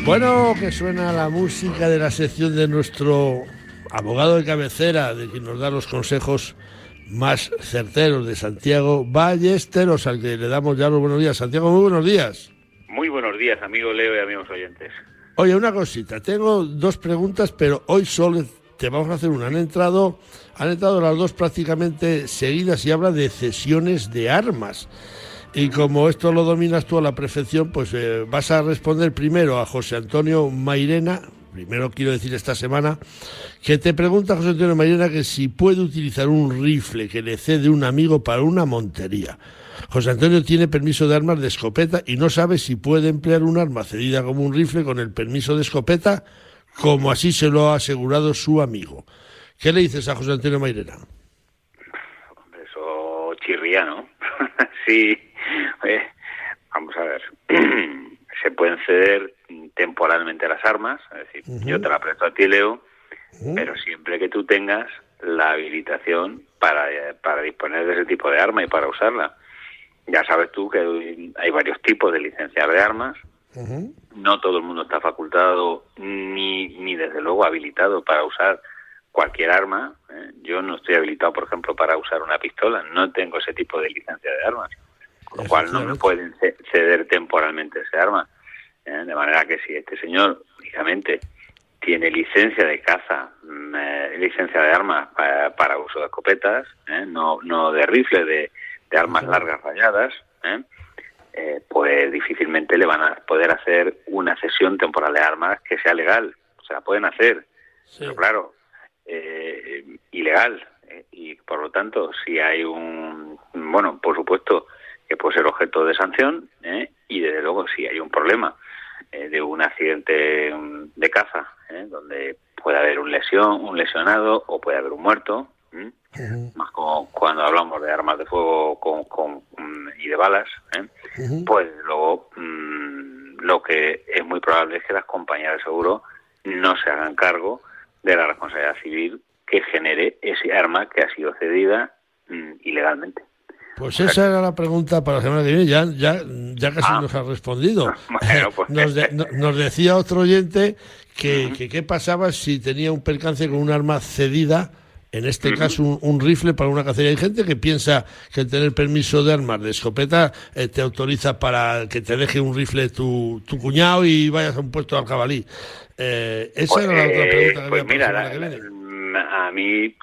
Bueno, que suena la música de la sección de nuestro abogado de cabecera, de quien nos da los consejos más certeros de Santiago Ballesteros, al que le damos ya los buenos días. Santiago, muy buenos días. Muy buenos días, amigo Leo y amigos oyentes. Oye, una cosita, tengo dos preguntas, pero hoy solo te vamos a hacer una. Han entrado, han entrado las dos prácticamente seguidas y habla de cesiones de armas. Y como esto lo dominas tú a la perfección, pues eh, vas a responder primero a José Antonio Mairena, primero quiero decir esta semana, que te pregunta José Antonio Mairena que si puede utilizar un rifle que le cede un amigo para una montería. José Antonio tiene permiso de armas de escopeta y no sabe si puede emplear un arma cedida como un rifle con el permiso de escopeta, como así se lo ha asegurado su amigo. ¿Qué le dices a José Antonio Mairena? Eso chirría, ¿no? sí, vamos a ver, se pueden ceder temporalmente las armas, es decir, yo te la presto a ti, Leo, pero siempre que tú tengas la habilitación para, para disponer de ese tipo de arma y para usarla. Ya sabes tú que hay varios tipos de licencias de armas. No todo el mundo está facultado ni, ni desde luego habilitado para usar cualquier arma. ¿eh? Yo no estoy habilitado, por ejemplo, para usar una pistola. No tengo ese tipo de licencia de armas lo cual no me pueden ceder temporalmente ese arma. ¿eh? De manera que si este señor, lógicamente, tiene licencia de caza, mm, eh, licencia de armas para, uso de escopetas, ¿eh? no, no de rifle, de, armas largas rayadas, pues difícilmente le van a poder hacer una cesión temporal de armas que sea legal. Se la pueden hacer, pero claro, ilegal. y por lo tanto, si hay un, bueno, por supuesto, que puede ser objeto de sanción ¿eh? y desde luego si hay un problema eh, de un accidente mm, de caza ¿eh? donde puede haber un lesión un lesionado o puede haber un muerto más como cuando hablamos de armas de fuego con, mm, y de balas pues luego mm, lo que es muy probable es que las compañías de seguro no se hagan cargo de la responsabilidad civil que genere ese arma que ha sido cedida ilegalmente Pues esa era la pregunta para la semana que viene, ya, ya, ya casi Ah. nos ha respondido. Bueno, pues- nos, de- no- nos decía otro oyente que, que qué pasaba si tenía un percance con un arma cedida, en este caso un, un rifle para una cacería. Hay gente que piensa que el tener permiso de armas de escopeta eh, te autoriza para que te deje un rifle tu, tu cuñado y vayas a un puesto de alcabalí. Eh, esa Pues, era la otra eh, pregunta que pues había mira, para la la- semana que viene. la- a mí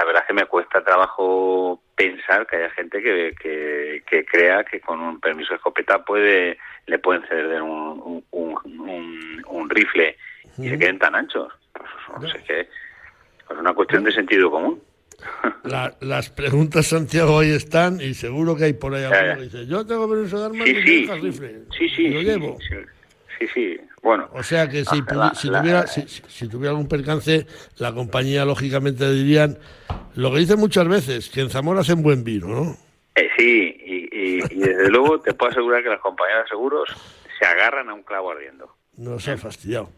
la verdad es que me cuesta trabajo pensar que haya gente que, que, que crea que con un permiso de escopeta puede le pueden ceder un, un, un, un rifle y se queden tan anchos. Pues, no sé qué. Es una cuestión de sentido común. La- las preguntas, Santiago, ahí están y seguro que hay por ahí alguno que dice, yo tengo permiso de armas Sí, y sí, dejas rifle. sí, sí, lo sí, llevo. sí, sí, sí. Bueno, O sea que si, Ah, la- si tuviera, si, si- si tuviera algún percance, la compañía lógicamente dirían lo que dicen muchas veces, que en Zamora hacen buen vino, ¿no? Eh, sí, y, y- y desde luego te puedo asegurar que las compañías de seguros se agarran a un clavo ardiendo. Nos ha fastidiado.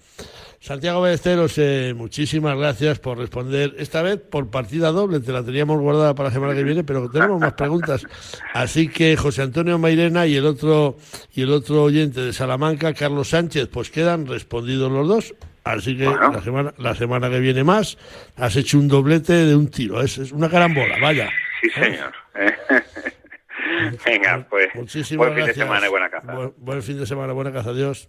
Santiago Ballesteros, eh, muchísimas gracias por responder. Esta vez por partida doble, te la teníamos guardada para la semana que viene, pero tenemos más preguntas. Así que José Antonio Mairena y el otro y el otro oyente de Salamanca, Carlos Sánchez, pues quedan respondidos los dos. Así que Bueno. la semana la semana que viene más has hecho un doblete de un tiro. Es, es una carambola, vaya. Sí, señor. Venga, pues Muchísimas buen fin de semana y buena caza. Buen, buen fin de semana, buena caza. Adiós.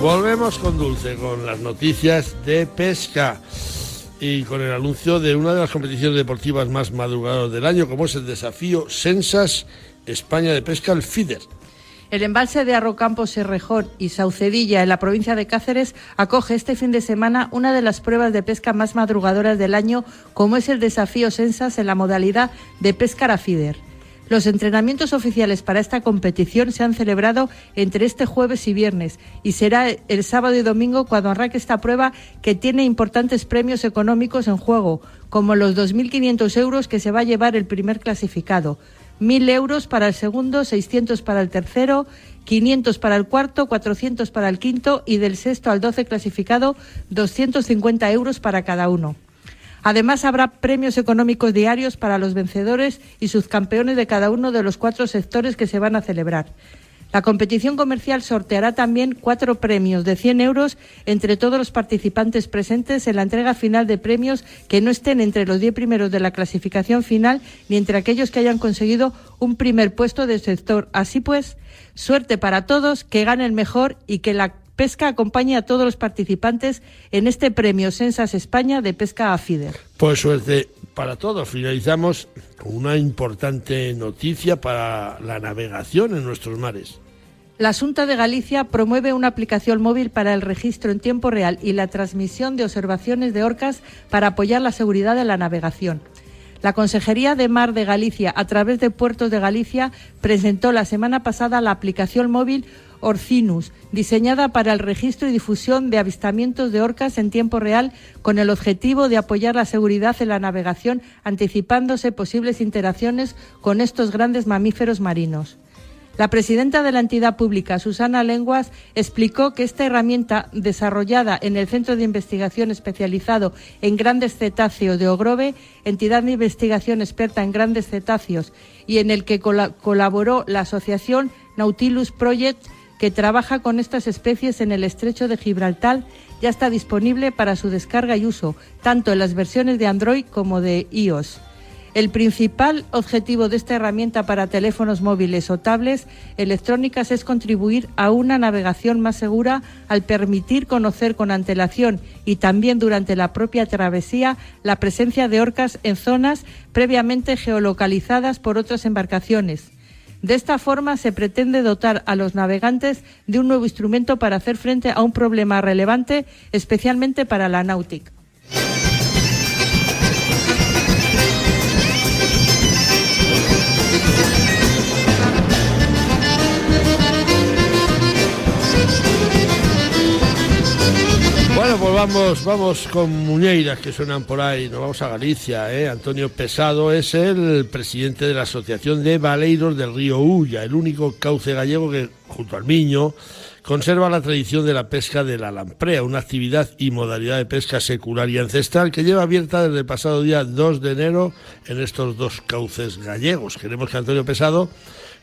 Volvemos con Dulce, con las noticias de pesca y con el anuncio de una de las competiciones deportivas más madrugadoras del año, como es el desafío Sensas España de Pesca, el FIDER. El embalse de Arrocampo, Serrejón y Saucedilla, en la provincia de Cáceres, acoge este fin de semana una de las pruebas de pesca más madrugadoras del año, como es el desafío Sensas en la modalidad de pesca a feeder. Los entrenamientos oficiales para esta competición se han celebrado entre este jueves y viernes y será el sábado y domingo cuando arranque esta prueba que tiene importantes premios económicos en juego, como los 2.500 euros que se va a llevar el primer clasificado. 1.000 euros para el segundo, 600 para el tercero, 500 para el cuarto, 400 para el quinto y del sexto al 12 clasificado, 250 euros para cada uno. Además, habrá premios económicos diarios para los vencedores y subcampeones de cada uno de los cuatro sectores que se van a celebrar. La competición comercial sorteará también cuatro premios de 100 euros entre todos los participantes presentes en la entrega final de premios que no estén entre los 10 primeros de la clasificación final ni entre aquellos que hayan conseguido un primer puesto del sector. Así pues, suerte para todos, que gane el mejor y que la pesca acompañe a todos los participantes en este premio Sensas España de pesca a feeder. Pues suerte para todos. Finalizamos con una importante noticia para la navegación en nuestros mares. La Junta de Galicia promueve una aplicación móvil para el registro en tiempo real y la transmisión de observaciones de orcas para apoyar la seguridad de la navegación. La Consejería de Mar de Galicia, a través de Puertos de Galicia, presentó la semana pasada la aplicación móvil Orcinus, diseñada para el registro y difusión de avistamientos de orcas en tiempo real con el objetivo de apoyar la seguridad en la navegación, anticipándose posibles interacciones con estos grandes mamíferos marinos. La presidenta de la entidad pública, Susana Lenguas, explicó que esta herramienta, desarrollada en el Centro de Investigación especializado en grandes cetáceos de Ogrove, entidad de investigación experta en grandes cetáceos, y en el que cola colaboró la asociación Nautilus Project, que trabaja con estas especies en el estrecho de Gibraltar, ya está disponible para su descarga y uso, tanto en las versiones de Android como de iOS. El principal objetivo de esta herramienta para teléfonos móviles o tablets electrónicas es contribuir a una navegación más segura al permitir conocer con antelación y también durante la propia travesía la presencia de orcas en zonas previamente geolocalizadas por otras embarcaciones. De esta forma se pretende dotar a los navegantes de un nuevo instrumento para hacer frente a un problema relevante, especialmente para la náutica. Vamos, vamos con muñeiras que suenan por ahí, nos vamos a Galicia. ¿eh? Antonio Pesado es el presidente de la Asociación de Valeiros del Río Ulla, el único cauce gallego que, junto al Miño, conserva la tradición de la pesca de la lamprea, una actividad y modalidad de pesca secular y ancestral que lleva abierta desde el pasado día 2 de enero en estos dos cauces gallegos. Queremos que Antonio Pesado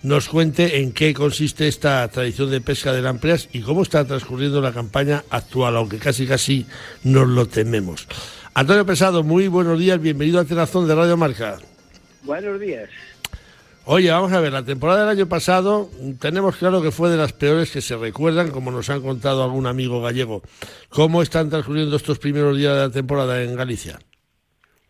nos cuente en qué consiste esta tradición de pesca de lampreas y cómo está transcurriendo la campaña actual, aunque casi casi nos lo tememos. Antonio Pesado, muy buenos días, bienvenido a Tenazón de Radio Marca. Buenos días. Oye, vamos a ver, la temporada del año pasado tenemos claro que fue de las peores que se recuerdan, como nos han contado algún amigo gallego. ¿Cómo están transcurriendo estos primeros días de la temporada en Galicia?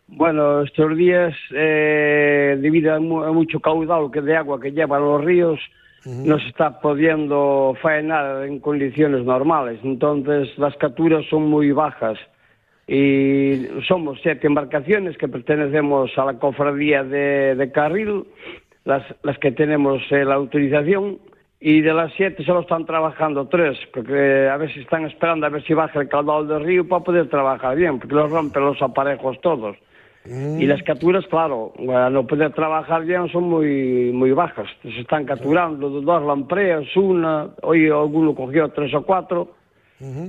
Bueno, estos días, eh, debido a, mucho caudal que de agua que llevan los ríos, no se está pudiendo faenar en condiciones normales. Entonces, las capturas son muy bajas. Y somos siete embarcaciones que pertenecemos a la cofradía de, Carril, las, las que tenemos eh, la autorización, y de las siete solo están trabajando tres, porque a ver si están esperando a ver si baja el caudal del río para poder trabajar bien, porque los rompen los aparejos todos. Mm. Y las capturas, claro, al no poder trabajar bien son muy, muy bajas. Se están capturando dos lampreas, una, hoy alguno cogió tres o cuatro,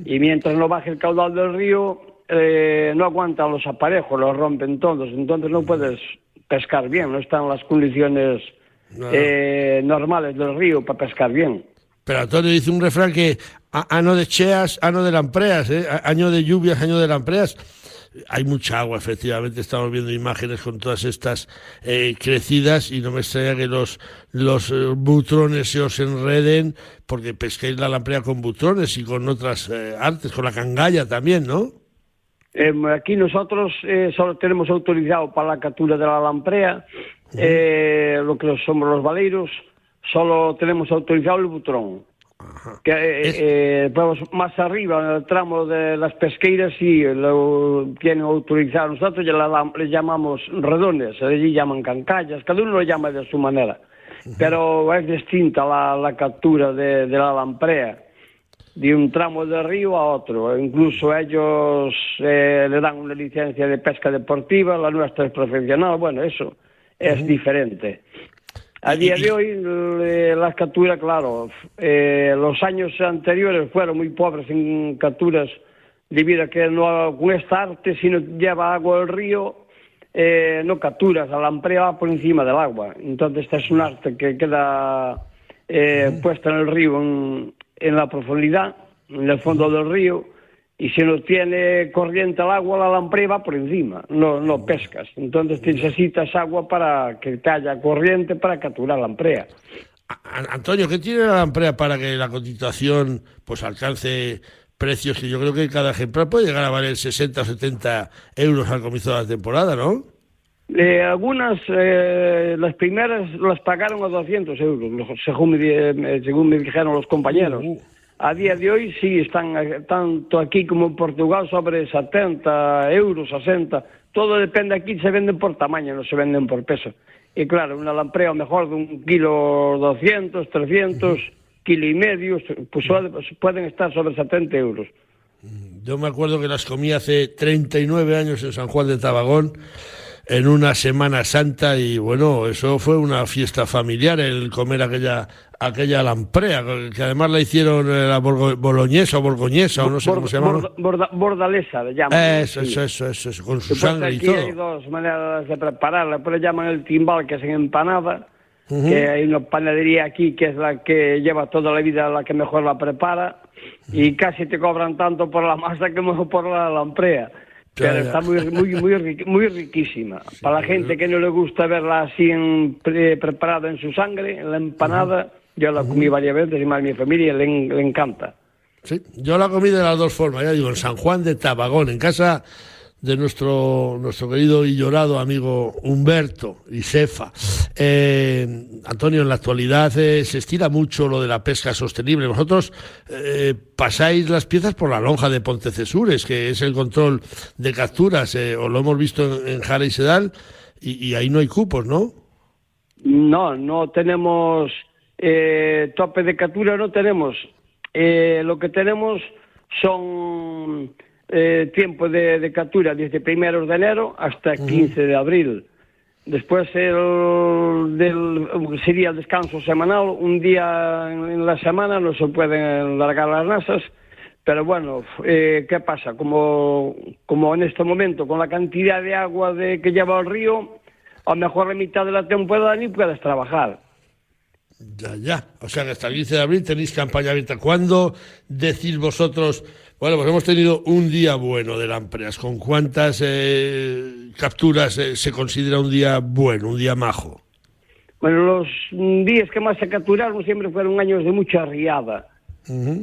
y mientras no baje el caudal del río, eh, no aguantan los aparejos, los rompen todos, entonces no puedes pescar bien, no están las condiciones eh, normales del río para pescar bien. Pero Antonio dice un refrán que año de cheas, año de lampreas, ¿eh? año de lluvias, año de lampreas hay mucha agua, efectivamente, estamos viendo imágenes con todas estas eh, crecidas y no me extraña que los, los eh, butrones se os enreden porque pesquéis la lamprea con butrones y con otras eh, artes, con la cangalla también, ¿no? Em, aquí nosotros solo tenemos autorizado para la captura de la lamprea, lo que somos los valeiros, solo tenemos autorizado el butrón. Que, eh, pues, más arriba, en el tramo de las pesqueiras, sí, lo tienen autorizado. Nosotros ya le llamamos redones, allí llaman cancallas, cada uno lo llama de su manera. Pero es distinta la, la captura de, de, la lamprea de un tramo de río a otro. Incluso ellos eh, le dan una licencia de pesca deportiva, la nuestra es profesional. Bueno, eso es diferente. A día de hoy, eh, las capturas, claro, eh, los años anteriores fueron muy pobres en capturas debido a que no con esta arte, si no lleva agua al río, eh, no capturas, la lamprea va por encima del agua. Entonces, esta es un arte que queda puesta en el río, en, en la profundidad, en el fondo del río, y si no tiene corriente al agua, la lamprea va por encima, no, no pescas. Entonces necesitas agua para que te haya corriente para capturar la lamprea. Antonio, ¿qué tiene la lamprea para que la cotización pues alcance precios que yo creo que cada ejemplar puede llegar a valer 60 o 70 euros al comienzo de la temporada, ¿no? Eh, algunas, eh, las primeras las pagaron a 200 euros, según me, según me dijeron los compañeros. Uh, uh. A día de hoy sí están eh, tanto aquí como en Portugal sobre 70 euros, 60. Todo depende aquí, se venden por tamaño, no se venden por peso. Y claro, una lamprea mejor de un kilo 200, 300, kilo y medio, pues pueden estar sobre 70 euros. Yo me acuerdo que las comí hace 39 años en San Juan de Tabagón en una Semana Santa y bueno, eso fue una fiesta familiar el comer aquella aquella lamprea, que además la hicieron eh, la boloñesa o borgoñesa o no sé cómo se llama. bordalesa le llaman. Eso, eso, eso, eso, con su sangre y todo. Hay dos maneras de prepararla, pero le llaman el timbal, que es en empanada, que hay una panadería aquí que es la que lleva toda la vida la que mejor la prepara, y casi te cobran tanto por la masa como por la lamprea pero está muy, muy, muy, muy riquísima. Para la gente que no le gusta verla así en, preparada en su sangre, en la empanada, yo la comí varias veces y más mi familia le, le encanta. Sí, yo la comí de las dos formas, ya digo, en San Juan de Tabagón, en casa de nuestro, nuestro querido y llorado amigo Humberto y Cefa. Eh, Antonio, en la actualidad eh, se estira mucho lo de la pesca sostenible. Vosotros eh, pasáis las piezas por la lonja de Pontecesures, que es el control de capturas, o lo hemos visto en, Jara y Sedal, y, ahí no hay cupos, ¿no? No, no tenemos tope de captura, no tenemos. lo que tenemos son eh, tiempo de, de, captura desde primeros de enero hasta 15 de abril. Después el, del, sería el descanso semanal, un día en la semana no se pueden largar las nasas, pero bueno, eh, ¿qué pasa? Como, como en este momento, con la cantidad de agua de, que lleva el río, a lo mejor la mitad de la temporada ni puedes trabajar. Ya, ya. O sea hasta el 15 de abril tenéis campaña abierta. ¿Cuándo decís vosotros, bueno, pues hemos tenido un día bueno de Lampreas? ¿Con cuántas eh, capturas eh, se considera un día bueno, un día majo? Bueno, los días que más se capturaron siempre fueron años de mucha riada.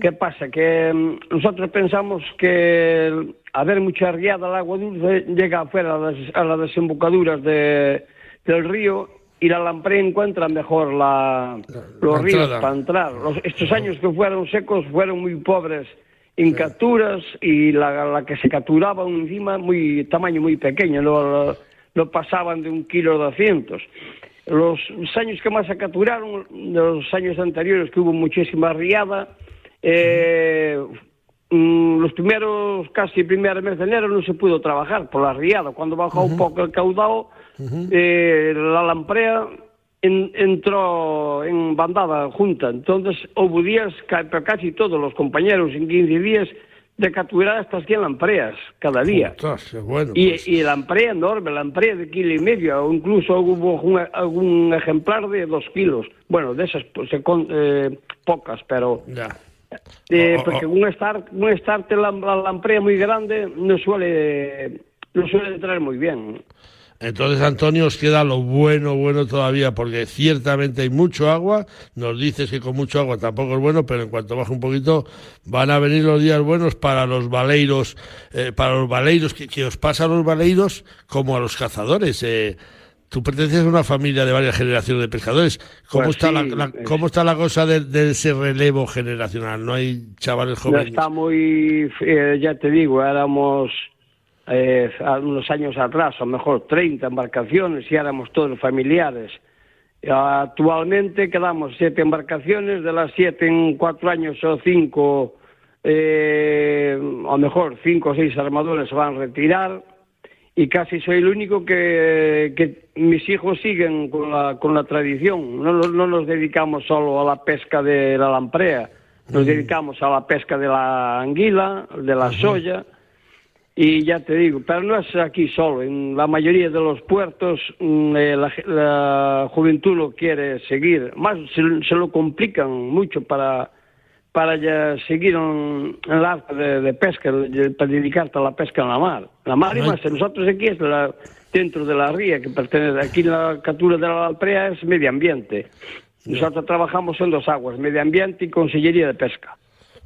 ¿Qué pasa? Que um, nosotros pensamos que al haber mucha riada el agua dulce llega afuera a las, a las desembocaduras de, del río y la lamprea encuentra mejor la, los la ríos entrada. para entrar. Los- estos años que fueron secos fueron muy pobres en capturas y la, la que se capturaba encima muy tamaño muy pequeño, no, no pasaban de un kilo doscientos. Los años que más se capturaron, los años anteriores que hubo muchísima riada, eh, mm, los primeros, casi el primer mes de enero no se pudo trabajar por la riada. Cuando bajó un poco el caudal, -huh. eh, la lamprea en, entró en bandada junta. Entonces houve días, casi todos los compañeros en 15 días, de capturar hasta 100 lampreas cada día. Bueno, pues. y, la lamprea enorme, lamprea de kilo y medio, o incluso hubo un, algún ejemplar de dos kilos. Bueno, de esas pues, eh, pocas, pero... Ya. Eh, oh, oh, oh, porque un estar, un estarte la, la lamprea muy grande no suele, no suele entrar muy bien. Entonces, Antonio, os queda lo bueno, bueno todavía, porque ciertamente hay mucho agua. Nos dices que con mucho agua tampoco es bueno, pero en cuanto baje un poquito, van a venir los días buenos para los baleiros, eh, para los baleiros, que, que os pasa a los baleiros como a los cazadores. Eh, tú perteneces a una familia de varias generaciones de pescadores. ¿Cómo, Pues está, sí, la, la- es- ¿cómo está la cosa de, de ese relevo generacional? ¿No hay chavales No jóvenes? está muy, eh, ya te digo, éramos eh, unos años atrás, a lo mejor 30 embarcaciones y éramos todos familiares. Actualmente quedamos siete embarcaciones, de las siete en cuatro años o cinco, eh, a lo mejor cinco o seis armadores se van a retirar y casi soy el único que, que mis hijos siguen con la, con la tradición. No, nos- no nos dedicamos solo a la pesca de la lamprea, nos dedicamos a la pesca de la anguila, de la soya, y ya te digo, pero no es aquí solo, en la mayoría de los puertos mm, eh, la, la juventud lo quiere seguir, más se, se lo complican mucho para para ya seguir en, en el arte de, de pesca, para dedicarte a la pesca en la mar. La mar y más, nosotros aquí es la- dentro de la ría que pertenece, aquí la captura de la alprea es medio ambiente. Nosotros trabajamos en dos aguas, medio ambiente y consellería de pesca.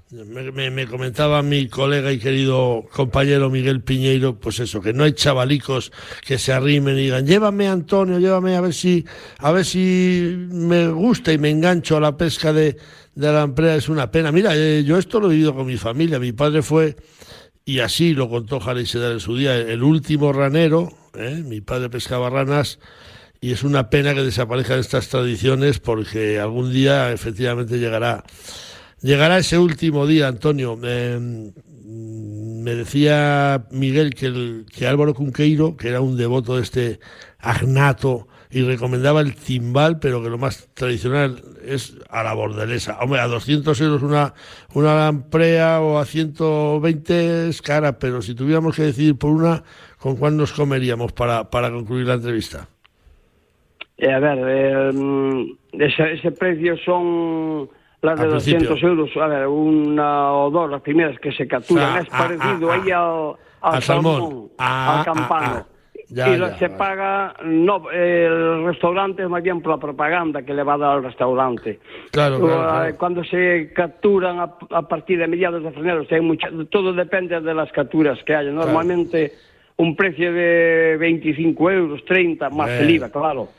Me, me- me comentaba mi colega y querido compañero Miguel Piñeiro, pues eso, que no hay chavalicos que se arrimen y digan, llévame Antonio, llévame a ver si, a ver si me gusta y me engancho a la pesca de, de la empresa, es una pena. Mira, eh, yo esto lo he vivido con mi familia, mi padre fue, y así lo contó Jari Sedar en su día, el último ranero, ¿eh? mi padre pescaba ranas, y es una pena que desaparezcan estas tradiciones porque algún día efectivamente llegará Llegará ese último día, Antonio. Eh, me decía Miguel que, Álvaro Cunqueiro, que era un devoto de este agnato, y recomendaba el timbal, pero que lo más tradicional es a la bordelesa. Hombre, a 200 euros una, una lamprea o a 120 es cara, pero si tuviéramos que decidir por una, ¿con cuál nos comeríamos para, para concluir la entrevista? Eh, a ver, eh, mm, ese precio son las de Al 200 principio. euros. A ver, una o dos, las primeras que se capturan. O sea, es ah, parecido ah, ahí al, al, al salmón. salmón, Ah, al campano. ah, ah. Ya, y lo- ya, se vale. paga, no, el restaurante es más bien por la propaganda que le va a dar al restaurante. Claro, claro, eh, claro. Cuando se capturan a, a partir de mediados de febrero, o sea, todo depende de las capturas que haya. Normalmente un precio de 25 euros, 30, más Bien. el IVA, claro.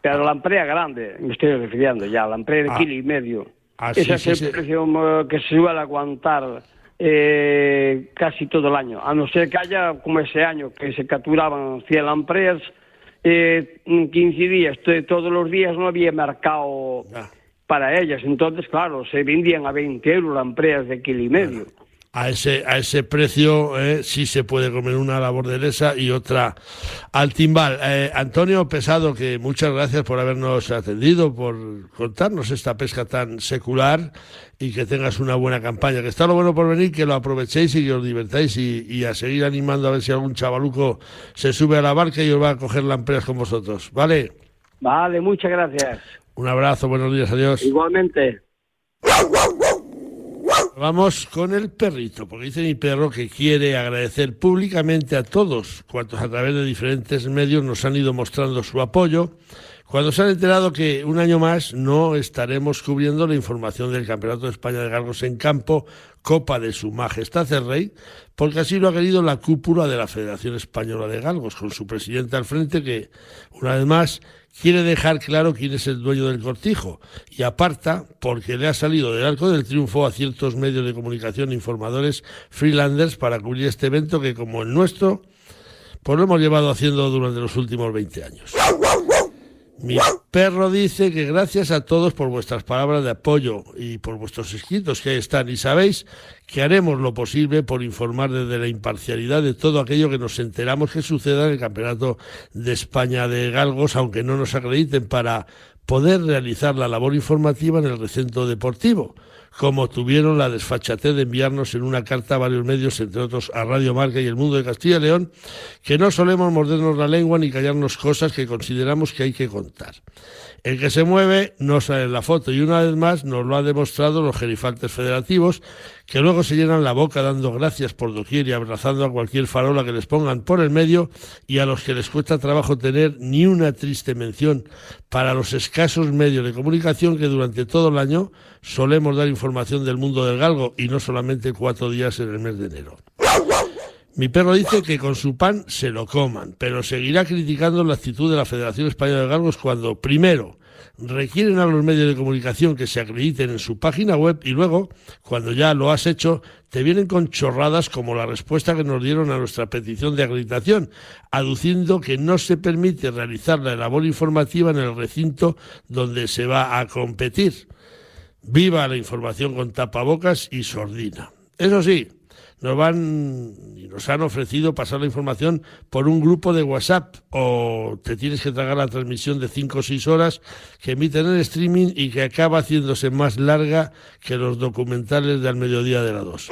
Pero la amprea grande, me estoy refiriendo ya, la amprea de Ah. kilo y medio. Ah, Ese sí, es sí, el sí. precio mm, que se suele aguantar eh, casi todo el año. A no ser que haya, como ese año, que se capturaban 100 lampreas, eh, en 15 días, to- todos los días no había mercado para ellas. Entonces, claro, se vendían a 20 euros lampreas de kilo y medio. A ese, a ese precio eh, sí se puede comer una a la bordelesa y otra al timbal. Eh, Antonio Pesado, que muchas gracias por habernos atendido, por contarnos esta pesca tan secular y que tengas una buena campaña. Que está lo bueno por venir, que lo aprovechéis y que os divertáis y, a seguir animando a ver si algún chavaluco se sube a la barca y os va a coger la empresa con vosotros. ¿Vale? Vale, muchas gracias. Un abrazo, buenos días, adiós. Igualmente. Vamos con el perrito, porque dice mi perro que quiere agradecer públicamente a todos cuantos a través de diferentes medios nos han ido mostrando su apoyo, cuando se han enterado que un año más no estaremos cubriendo la información del Campeonato de España de Galgos en campo, Copa de Su Majestad el Rey, porque así lo ha querido la cúpula de la Federación Española de Galgos, con su presidente al frente que, una vez más, quiere dejar claro quién es el dueño del cortijo y aparta porque le ha salido del arco del triunfo a ciertos medios de comunicación informadores freelanders para cubrir este evento que como el nuestro pues lo hemos llevado haciendo durante los últimos 20 años. Mi perro dice que gracias a todos por vuestras palabras de apoyo y por vuestros escritos que ahí están. Y sabéis que haremos lo posible por informar desde la imparcialidad de todo aquello que nos enteramos que suceda en el Campeonato de España de Galgos, aunque no nos acrediten, para poder realizar la labor informativa en el recinto deportivo como tuvieron la desfachatez de enviarnos en una carta a varios medios, entre otros a Radio Marca y El Mundo de Castilla y León, que no solemos mordernos la lengua ni callarnos cosas que consideramos que hay que contar. El que se mueve no sale en la foto y una vez más nos lo han demostrado los gerifantes federativos, que luego se llenan la boca dando gracias por doquier y abrazando a cualquier farola que les pongan por el medio y a los que les cuesta trabajo tener ni una triste mención para los escasos medios de comunicación que durante todo el año solemos dar información del mundo del galgo y no solamente cuatro días en el mes de enero. Mi perro dice que con su pan se lo coman, pero seguirá criticando la actitud de la Federación Española de Galgos cuando, primero, requieren a los medios de comunicación que se acrediten en su página web y luego, cuando ya lo has hecho, te vienen con chorradas como la respuesta que nos dieron a nuestra petición de acreditación, aduciendo que no se permite realizar la labor informativa en el recinto donde se va a competir. Viva la información con tapabocas y sordina. Eso sí, nos van y nos han ofrecido pasar la información por un grupo de WhatsApp o te tienes que tragar la transmisión de 5 o 6 horas que emiten en streaming y que acaba haciéndose más larga que los documentales del mediodía de la 2.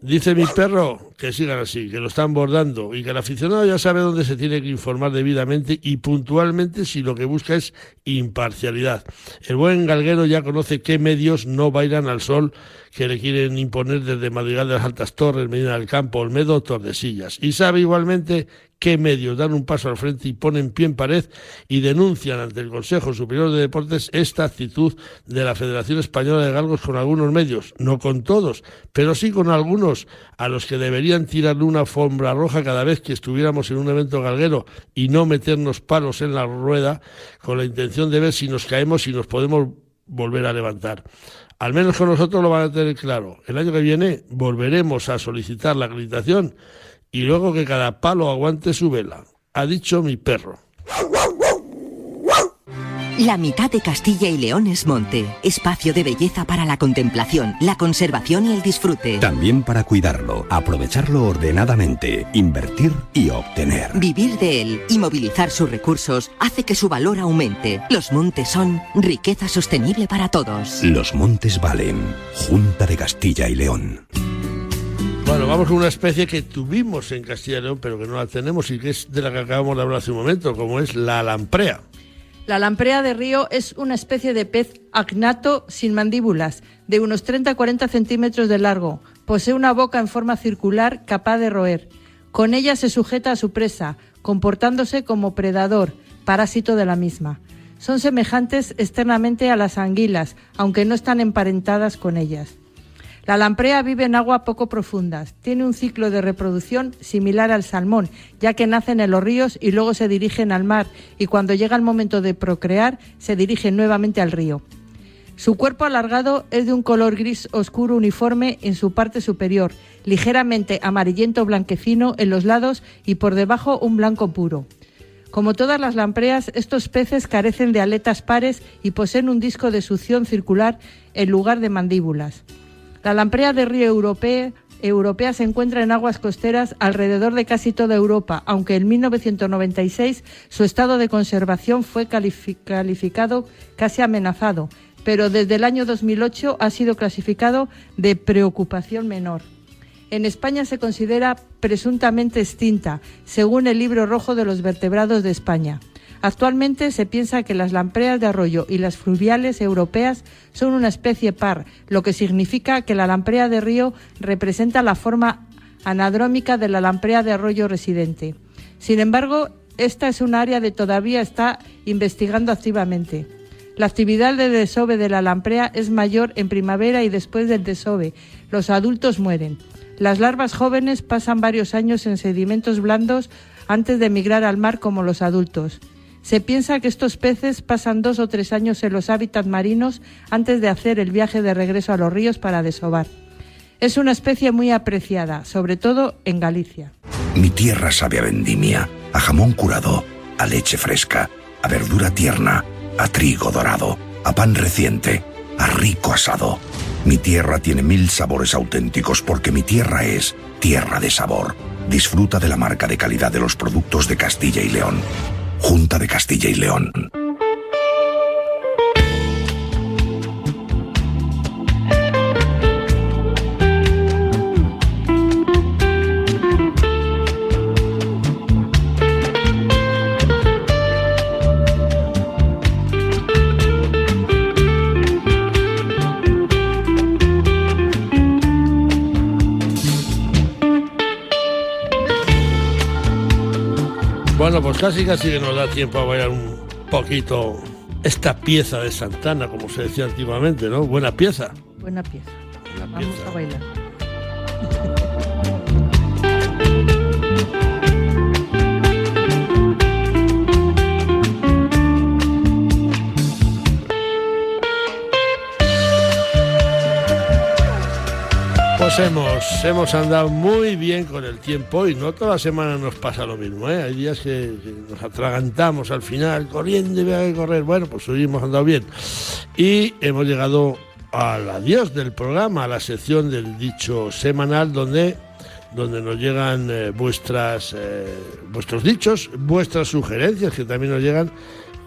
Dice mi perro que sigan así, que lo están bordando y que el aficionado ya sabe dónde se tiene que informar debidamente y puntualmente si lo que busca es imparcialidad. El buen galguero ya conoce qué medios no bailan al sol que le quieren imponer desde Madrigal de las Altas Torres, Medina del Campo, Olmedo Tordesillas. Y sabe igualmente qué medios dan un paso al frente y ponen pie en pared y denuncian ante el Consejo Superior de Deportes esta actitud de la Federación Española de Galgos con algunos medios, no con todos, pero sí con algunos a los que deberían tirarle una alfombra roja cada vez que estuviéramos en un evento galguero y no meternos palos en la rueda con la intención de ver si nos caemos y nos podemos volver a levantar. Al menos con nosotros lo van a tener claro. El año que viene volveremos a solicitar la acreditación y luego que cada palo aguante su vela. Ha dicho mi perro. La mitad de Castilla y León es monte, espacio de belleza para la contemplación, la conservación y el disfrute. También para cuidarlo, aprovecharlo ordenadamente, invertir y obtener. Vivir de él y movilizar sus recursos hace que su valor aumente. Los montes son riqueza sostenible para todos. Los montes valen. Junta de Castilla y León. Bueno, vamos con una especie que tuvimos en Castilla pero que no la tenemos y que es de la que acabamos de hablar hace un momento, como es la lamprea. La lamprea de río es una especie de pez agnato sin mandíbulas, de unos 30-40 centímetros de largo. Posee una boca en forma circular capaz de roer. Con ella se sujeta a su presa, comportándose como predador, parásito de la misma. Son semejantes externamente a las anguilas, aunque no están emparentadas con ellas. La lamprea vive en agua poco profundas. Tiene un ciclo de reproducción similar al salmón, ya que nacen en los ríos y luego se dirigen al mar y cuando llega el momento de procrear se dirigen nuevamente al río. Su cuerpo alargado es de un color gris oscuro uniforme en su parte superior, ligeramente amarillento blanquecino en los lados y por debajo un blanco puro. Como todas las lampreas, estos peces carecen de aletas pares y poseen un disco de succión circular en lugar de mandíbulas. La lamprea de río europea, se encuentra en aguas costeras alrededor de casi toda Europa, aunque en 1996 su estado de conservación fue calificado casi amenazado, pero desde el año 2008 ha sido clasificado de preocupación menor. En España se considera presuntamente extinta, según el libro rojo de los vertebrados de España. Actualmente se piensa que las lampreas de arroyo y las fluviales europeas son una especie par, lo que significa que la lamprea de río representa la forma anadrómica de la lamprea de arroyo residente. Sin embargo, esta es un área que todavía está investigando activamente. La actividad de desove de la lamprea es mayor en primavera y después del desove. Los adultos mueren. Las larvas jóvenes pasan varios años en sedimentos blandos antes de emigrar al mar como los adultos. Se piensa que estos peces pasan dos o tres años en los hábitats marinos antes de hacer el viaje de regreso a los ríos para desovar. Es una especie muy apreciada, sobre todo en Galicia. Mi tierra sabe a vendimia, a jamón curado, a leche fresca, a verdura tierna, a trigo dorado, a pan reciente, a rico asado. Mi tierra tiene mil sabores auténticos porque mi tierra es tierra de sabor. Disfruta de la marca de calidad de los productos de Castilla y León. Junta de Castilla y León. Casi casi que nos da tiempo a bailar un poquito esta pieza de Santana, como se decía antiguamente, ¿no? Buena pieza. Buena pieza. Vamos a bailar. Hemos, hemos andado muy bien con el tiempo y no toda la semana nos pasa lo mismo. ¿eh? Hay días que, que nos atragantamos al final, corriendo y voy a correr. Bueno, pues hoy hemos andado bien. Y hemos llegado al adiós del programa, a la sección del dicho semanal donde, donde nos llegan eh, vuestras, eh, vuestros dichos, vuestras sugerencias que también nos llegan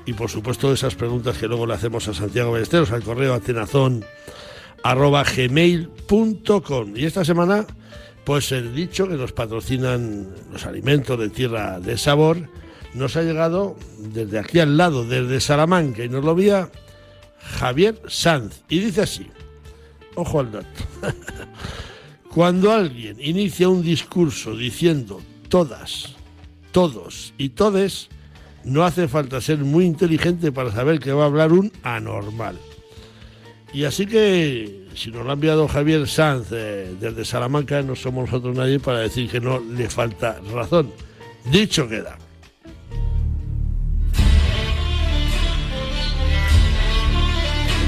y por supuesto esas preguntas que luego le hacemos a Santiago Ballesteros al correo atenazón arroba gmail.com. Y esta semana, pues el dicho que nos patrocinan los alimentos de tierra de sabor, nos ha llegado desde aquí al lado, desde Salamanca, y nos lo vía Javier Sanz. Y dice así, ojo al dato, cuando alguien inicia un discurso diciendo todas, todos y todes, no hace falta ser muy inteligente para saber que va a hablar un anormal. Y así que, si nos lo ha enviado Javier Sanz eh, desde Salamanca, no somos nosotros nadie para decir que no le falta razón. Dicho queda.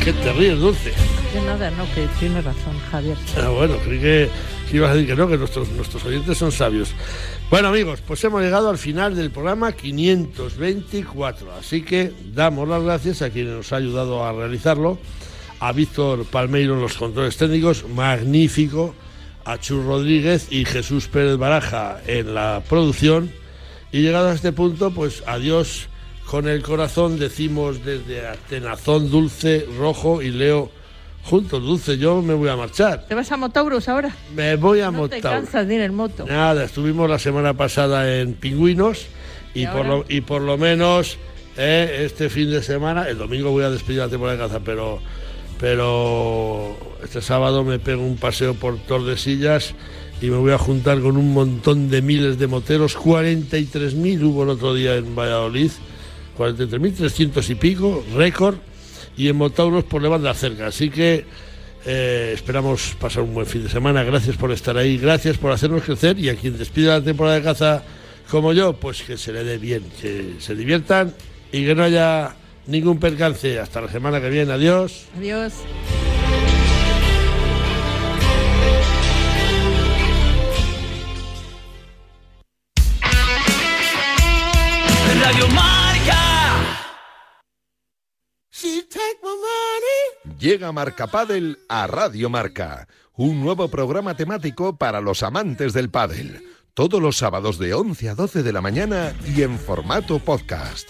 ¿Qué te ríes, Dulce? Que nada, no, que tiene razón, Javier. Ah, bueno, creí que, que ibas a decir que no, que nuestros, nuestros oyentes son sabios. Bueno, amigos, pues hemos llegado al final del programa 524. Así que damos las gracias a quien nos ha ayudado a realizarlo a Víctor Palmeiro en los controles técnicos, magnífico, a Chur Rodríguez y Jesús Pérez Baraja en la producción. Y llegado a este punto, pues adiós con el corazón, decimos desde Atenazón Dulce, Rojo y Leo juntos. Dulce, yo me voy a marchar. ¿Te vas a Motauros ahora? Me voy a No te Motauros. cansas de ir en moto. Nada, estuvimos la semana pasada en Pingüinos y, ¿Y por, lo, y por lo menos eh, este fin de semana, el domingo voy a despedir la temporada de caza, pero, pero este sábado me pego un paseo por Tordesillas y me voy a juntar con un montón de miles de moteros, 43.000 hubo el otro día en Valladolid, 43.300 y pico, récord, y en Motauros por le van a cerca, así que eh, esperamos pasar un buen fin de semana. Gracias por estar ahí, gracias por hacernos crecer. Y a quien despide la temporada de caza como yo, pues que se le dé bien, que se diviertan y que no haya ningún percance. Hasta la semana que viene. Adiós. Adiós. Radio Marca. Llega Marca Padel a Radio Marca, un nuevo programa temático para los amantes del pádel. Todos los sábados de 11 a 12 de la mañana y en formato podcast.